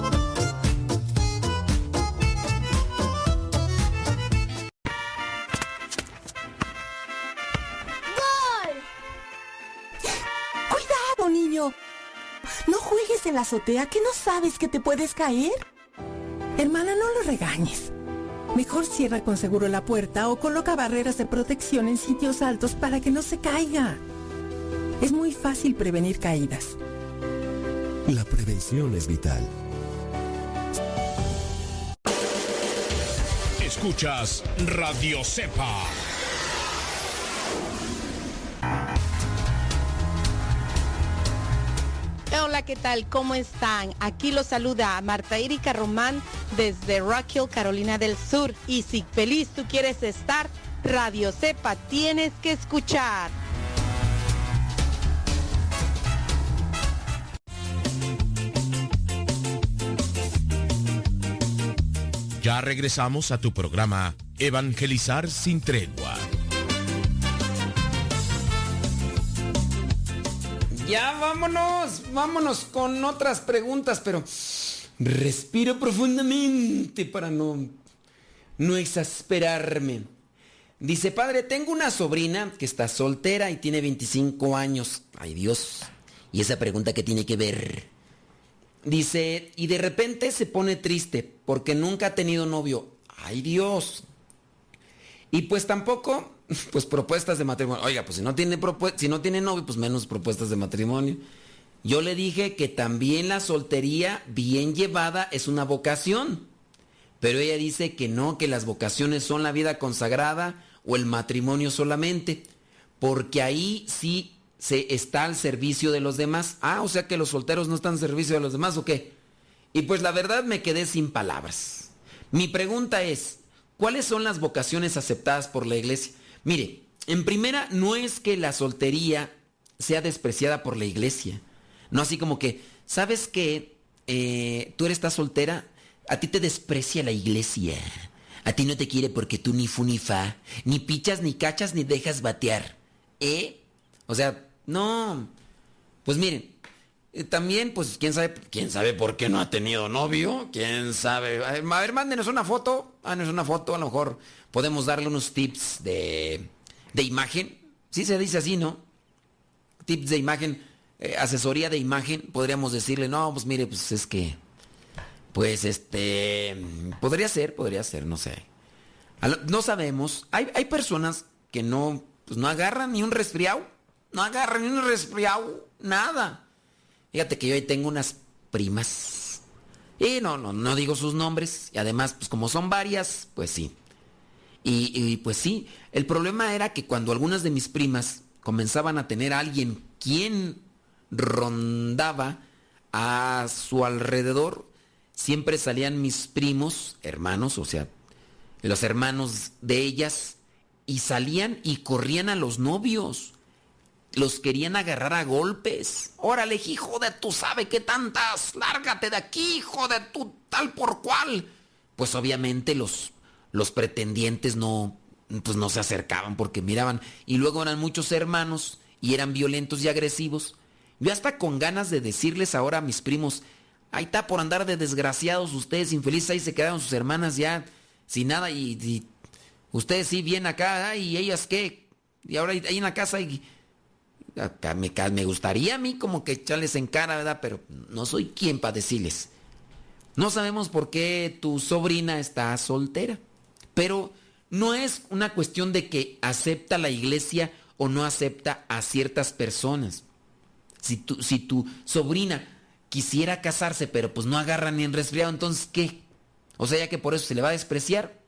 En la azotea que no sabes que te puedes caer. Hermana, no lo regañes. Mejor cierra con seguro la puerta o coloca barreras de protección en sitios altos para que no se caiga. Es muy fácil prevenir caídas. La prevención es vital. Escuchas Radio Cepa. Hola, ¿qué tal? ¿Cómo están? Aquí los saluda Marta Erika Román desde Rock Hill, Carolina del Sur. Y si feliz tú quieres estar, Radio Cepa tienes que escuchar. Ya regresamos a tu programa Evangelizar sin tregua. Ya vámonos, vámonos con otras preguntas, pero respiro profundamente para no, no exasperarme. Dice, padre, tengo una sobrina que está soltera y tiene 25 años. Ay Dios. ¿Y esa pregunta qué tiene que ver? Dice, y de repente se pone triste porque nunca ha tenido novio. Ay Dios. Y pues tampoco, [LAUGHS] pues propuestas de matrimonio. Oiga, pues si no tiene si no tiene novio, pues menos propuestas de matrimonio. Yo le dije que también la soltería bien llevada es una vocación. Pero ella dice que no, que las vocaciones son la vida consagrada o el matrimonio solamente, porque ahí sí se está al servicio de los demás. Ah, o sea que los solteros no están al servicio de los demás o qué? Y pues la verdad me quedé sin palabras. Mi pregunta es, ¿cuáles son las vocaciones aceptadas por la iglesia? Mire, en primera, no es que la soltería sea despreciada por la iglesia. No así como que, ¿sabes qué? Eh, tú eres esta soltera, a ti te desprecia la iglesia. A ti no te quiere porque tú ni fu ni fa, ni pichas, ni cachas, ni dejas batear. ¿Eh? O sea, no. Pues miren, eh, también, pues, quién sabe, quién sabe por qué no ha tenido novio, quién sabe. A ver, mándenos una foto, mándenos una foto, a lo mejor podemos darle unos tips de, de imagen. Sí se dice así, ¿no? Tips de imagen, eh, asesoría de imagen, podríamos decirle, no, pues mire, pues es que pues este, podría ser, podría ser, no sé. No sabemos. Hay, hay personas que no, pues no agarran ni un resfriado. No agarran ni un resfriado, nada. Fíjate que yo ahí tengo unas primas. Y no, no, no digo sus nombres. Y además, pues como son varias, pues sí. Y, y pues sí, el problema era que cuando algunas de mis primas comenzaban a tener a alguien quien rondaba a su alrededor, siempre salían mis primos, hermanos, o sea, los hermanos de ellas, y salían y corrían a los novios. Los querían agarrar a golpes. Órale, hijo de tú sabe qué tantas. Lárgate de aquí, hijo de tu tal por cual. Pues obviamente los, los pretendientes no, pues no se acercaban porque miraban. Y luego eran muchos hermanos y eran violentos y agresivos. Yo hasta con ganas de decirles ahora a mis primos, ahí está por andar de desgraciados ustedes, infelices, ahí se quedaron sus hermanas ya sin nada y, y ustedes sí bien acá, y ellas qué, y ahora ahí en la casa y me, gustaría a mí como que echarles en cara, ¿verdad? Pero no soy quien para decirles. No sabemos por qué tu sobrina está soltera, pero no es una cuestión de que acepta la iglesia o no acepta a ciertas personas. Si tu, si tu sobrina quisiera casarse, pero pues no agarra ni en resfriado, entonces ¿qué? O sea, ya que por eso se le va a despreciar.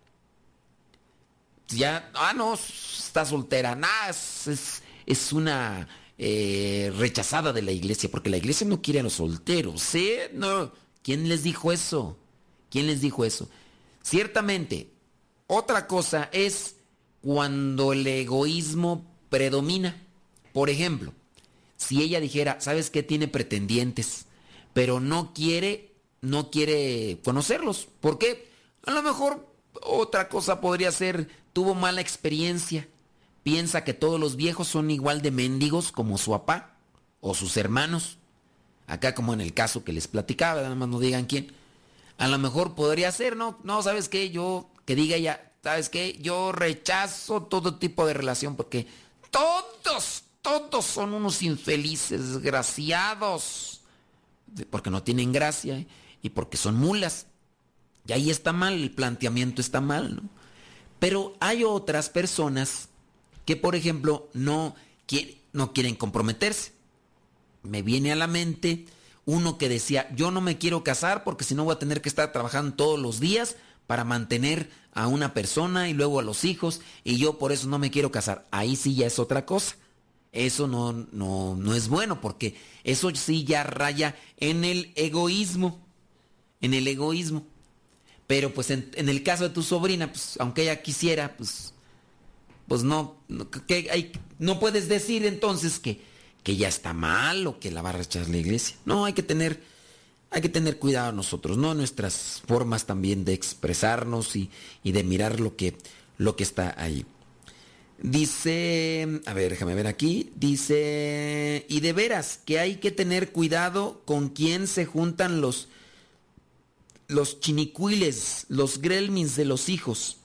Ya, ah, no, está soltera. Nada, es, una eh, rechazada de la iglesia, porque la iglesia no quiere a los solteros. ¿Sí? No. ¿Quién les dijo eso? ¿Quién les dijo eso? Ciertamente, otra cosa es cuando el egoísmo predomina. Por ejemplo, si ella dijera, ¿sabes qué? Tiene pretendientes, pero no quiere no quiere conocerlos. ¿Por qué? A lo mejor otra cosa podría ser, tuvo mala experiencia. Piensa que todos los viejos son igual de mendigos como su papá o sus hermanos. Acá como en el caso que les platicaba, nada más no digan quién. A lo mejor podría ser, ¿no? No, ¿sabes qué? Yo, que diga ella, ¿sabes qué? Yo rechazo todo tipo de relación porque todos, todos son unos infelices, desgraciados. Porque no tienen gracia. ¿eh? y porque son mulas. Y ahí está mal, el planteamiento está mal, ¿no? Pero hay otras personas que, por ejemplo, no, no quieren comprometerse. Me viene a la mente uno que decía, yo no me quiero casar porque si no voy a tener que estar trabajando todos los días para mantener a una persona y luego a los hijos y yo por eso no me quiero casar. Ahí sí ya es otra cosa. Eso no, no, no es bueno porque eso sí ya raya en el egoísmo en el egoísmo. Pero pues en, el caso de tu sobrina, pues aunque ella quisiera, pues, pues no, que hay, no puedes decir entonces que, que ya está mal o que la va a rechazar la iglesia. No, hay que tener, hay que tener cuidado nosotros, ¿no? Nuestras formas también de expresarnos y, y de mirar lo que, lo que está ahí. Dice, a ver, déjame ver aquí, dice, y de veras que hay que tener cuidado con quién se juntan los los chinicuiles, los grelmins de los hijos.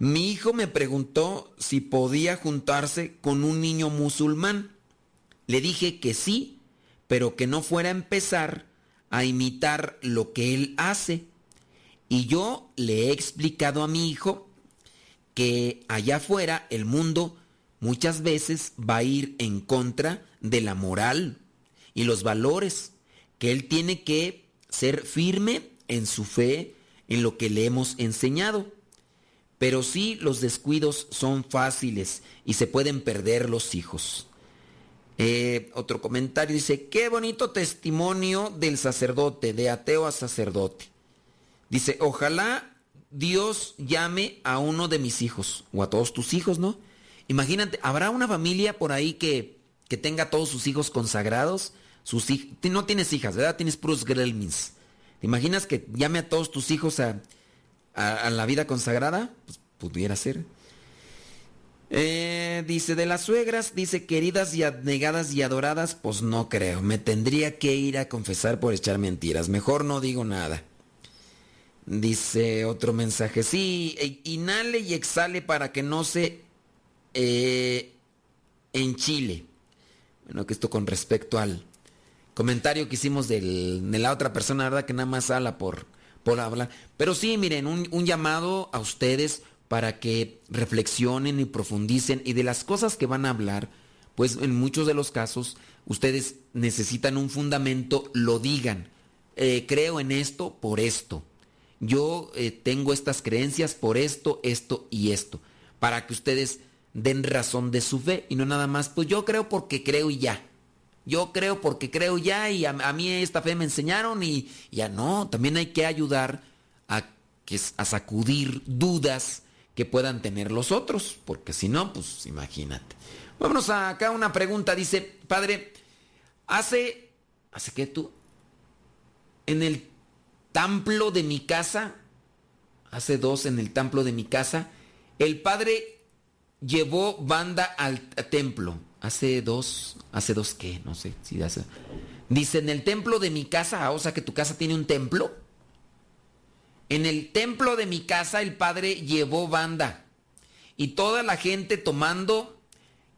Mi hijo me preguntó si podía juntarse con un niño musulmán. Le dije que sí, pero que no fuera a empezar a imitar lo que él hace. Y yo le he explicado a mi hijo que allá afuera el mundo muchas veces va a ir en contra de la moral y los valores, que él tiene que ser firme en su fe, en lo que le hemos enseñado. Pero sí los descuidos son fáciles y se pueden perder los hijos. Eh, otro comentario dice, qué bonito testimonio del sacerdote, de ateo a sacerdote. Dice, ojalá Dios llame a uno de mis hijos, o a todos tus hijos, ¿no? Imagínate, ¿habrá una familia por ahí que, que tenga todos sus hijos consagrados? Sus no tienes hijas, ¿verdad? Tienes puros gremlins. ¿Te imaginas que llame a todos tus hijos a, la vida consagrada? Pues pudiera ser. Eh, dice, de las suegras, dice, queridas y abnegadas y adoradas, pues no creo. Me tendría que ir a confesar por echar mentiras. Mejor no digo nada. Dice otro mensaje, sí, e, inhale y exhale para que no se eh, en Chile. Bueno, que esto con respecto al, comentario que hicimos de la otra persona, ¿verdad? Que nada más habla por, por hablar. Pero sí, miren, un, un llamado a ustedes para que reflexionen y profundicen y de las cosas que van a hablar, pues en muchos de los casos ustedes necesitan un fundamento, lo digan. Eh, creo en esto por esto. Yo eh, tengo estas creencias por esto, esto y esto. Para que ustedes den razón de su fe y no nada más, pues yo creo porque creo y ya. Yo creo porque creo ya y a, mí esta fe me enseñaron y ya no, también hay que ayudar a, que, a sacudir dudas que puedan tener los otros, porque si no, pues imagínate. Vámonos a acá una pregunta, dice, padre, hace, ¿hace qué tú? En el templo de mi casa, hace dos en el templo de mi casa, el padre llevó banda al templo. Hace dos, hace dos qué, no sé si hace. Dice, en el templo de mi casa, o sea que tu casa tiene un templo. En el templo de mi casa el padre llevó banda y toda la gente tomando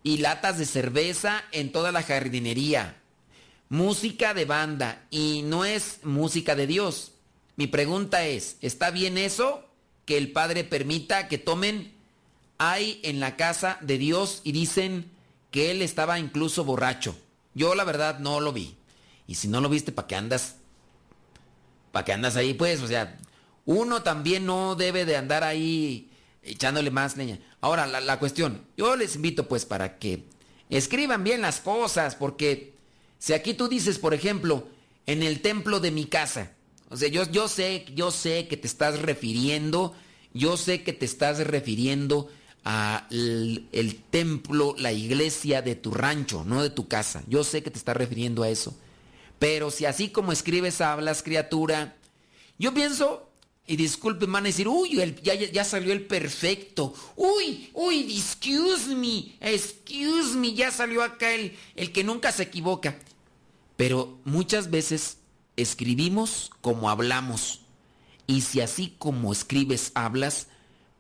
y latas de cerveza en toda la jardinería. Música de banda y no es música de Dios. Mi pregunta es, ¿está bien eso? Que el padre permita que tomen hay en la casa de Dios y dicen que él estaba incluso borracho. Yo la verdad no lo vi. Y si no lo viste, ¿para qué andas? ¿Para qué andas ahí? Pues, o sea, uno también no debe de andar ahí echándole más leña. Ahora, la, cuestión, yo les invito pues para que escriban bien las cosas, porque si aquí tú dices, por ejemplo, en el templo de mi casa, o sea, yo sé, yo sé que te estás refiriendo, yo sé que te estás refiriendo a el, templo, la iglesia de tu rancho, no de tu casa. Yo sé que te estás refiriendo a eso. Pero si así como escribes hablas, criatura, yo pienso, y disculpen, van a decir, uy, ya, ya, salió el perfecto. Uy, uy, excuse me, excuse me, ya salió acá el, el que nunca se equivoca. Pero muchas veces escribimos como hablamos. Y si así como escribes hablas,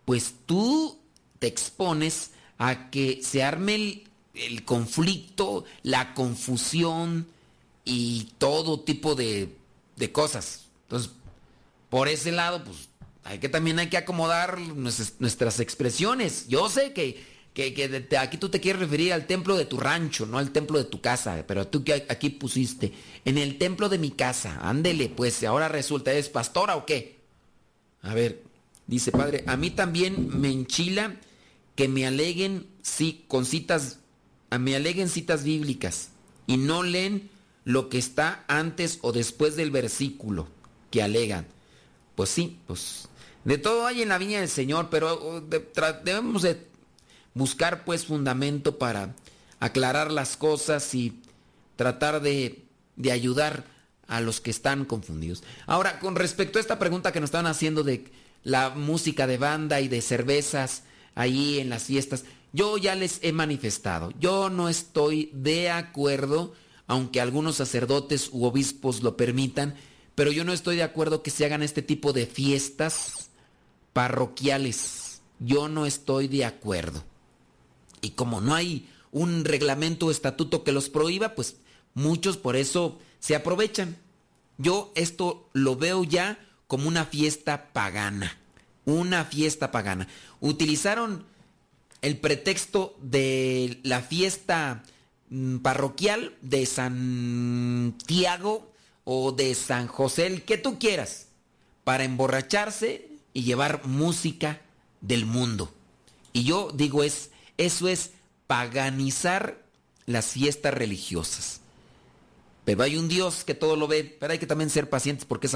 pues tú te expones a que se arme el, conflicto, la confusión y todo tipo de, cosas. Entonces, por ese lado, pues hay que también hay que acomodar nuestras, expresiones. Yo sé que, que, aquí tú te quieres referir al templo de tu rancho, no al templo de tu casa, pero tú que aquí pusiste, en el templo de mi casa, ándele, pues ahora resulta, ¿es pastora o qué? A ver, dice padre, a mí también me enchila que me aleguen sí, con citas, me aleguen citas bíblicas y no leen lo que está antes o después del versículo que alegan. Pues sí, pues de todo hay en la viña del Señor, pero debemos de buscar pues fundamento para aclarar las cosas y tratar de, de ayudar a los que están confundidos. Ahora, con respecto a esta pregunta que nos están haciendo de la música de banda y de cervezas, ahí en las fiestas. Yo ya les he manifestado, yo no estoy de acuerdo, aunque algunos sacerdotes u obispos lo permitan, pero yo no estoy de acuerdo que se hagan este tipo de fiestas parroquiales. Yo no estoy de acuerdo. Y como no hay un reglamento o estatuto que los prohíba, pues muchos por eso se aprovechan. Yo esto lo veo ya como una fiesta pagana una fiesta pagana. Utilizaron el pretexto de la fiesta mm, parroquial de Santiago o de San José, el que tú quieras, para emborracharse y llevar música del mundo. Y yo digo es eso es paganizar las fiestas religiosas. Pero hay un Dios que todo lo ve, pero hay que también ser pacientes porque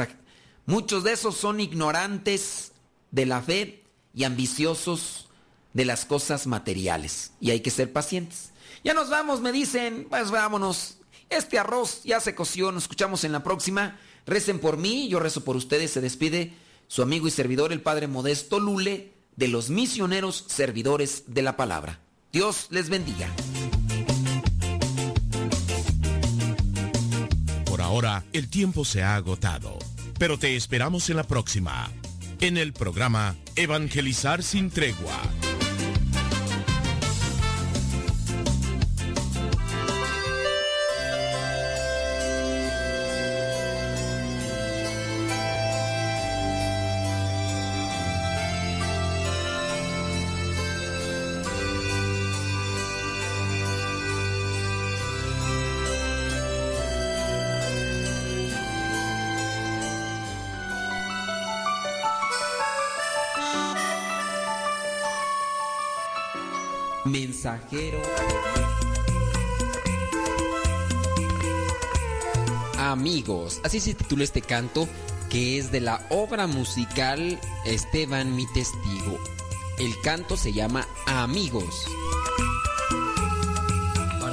muchos de esos son ignorantes de la fe y ambiciosos de las cosas materiales. Y hay que ser pacientes. Ya nos vamos, me dicen, pues vámonos. Este arroz ya se coció, nos escuchamos en la próxima. Recen por mí, yo rezo por ustedes. Se despide su amigo y servidor, el Padre Modesto Lule, de los misioneros servidores de la palabra. Dios les bendiga. Por ahora, el tiempo se ha agotado, pero te esperamos en la próxima en el programa Evangelizar sin tregua Amigos, así se titula este canto que es de la obra musical Esteban mi testigo. El canto se llama Amigos.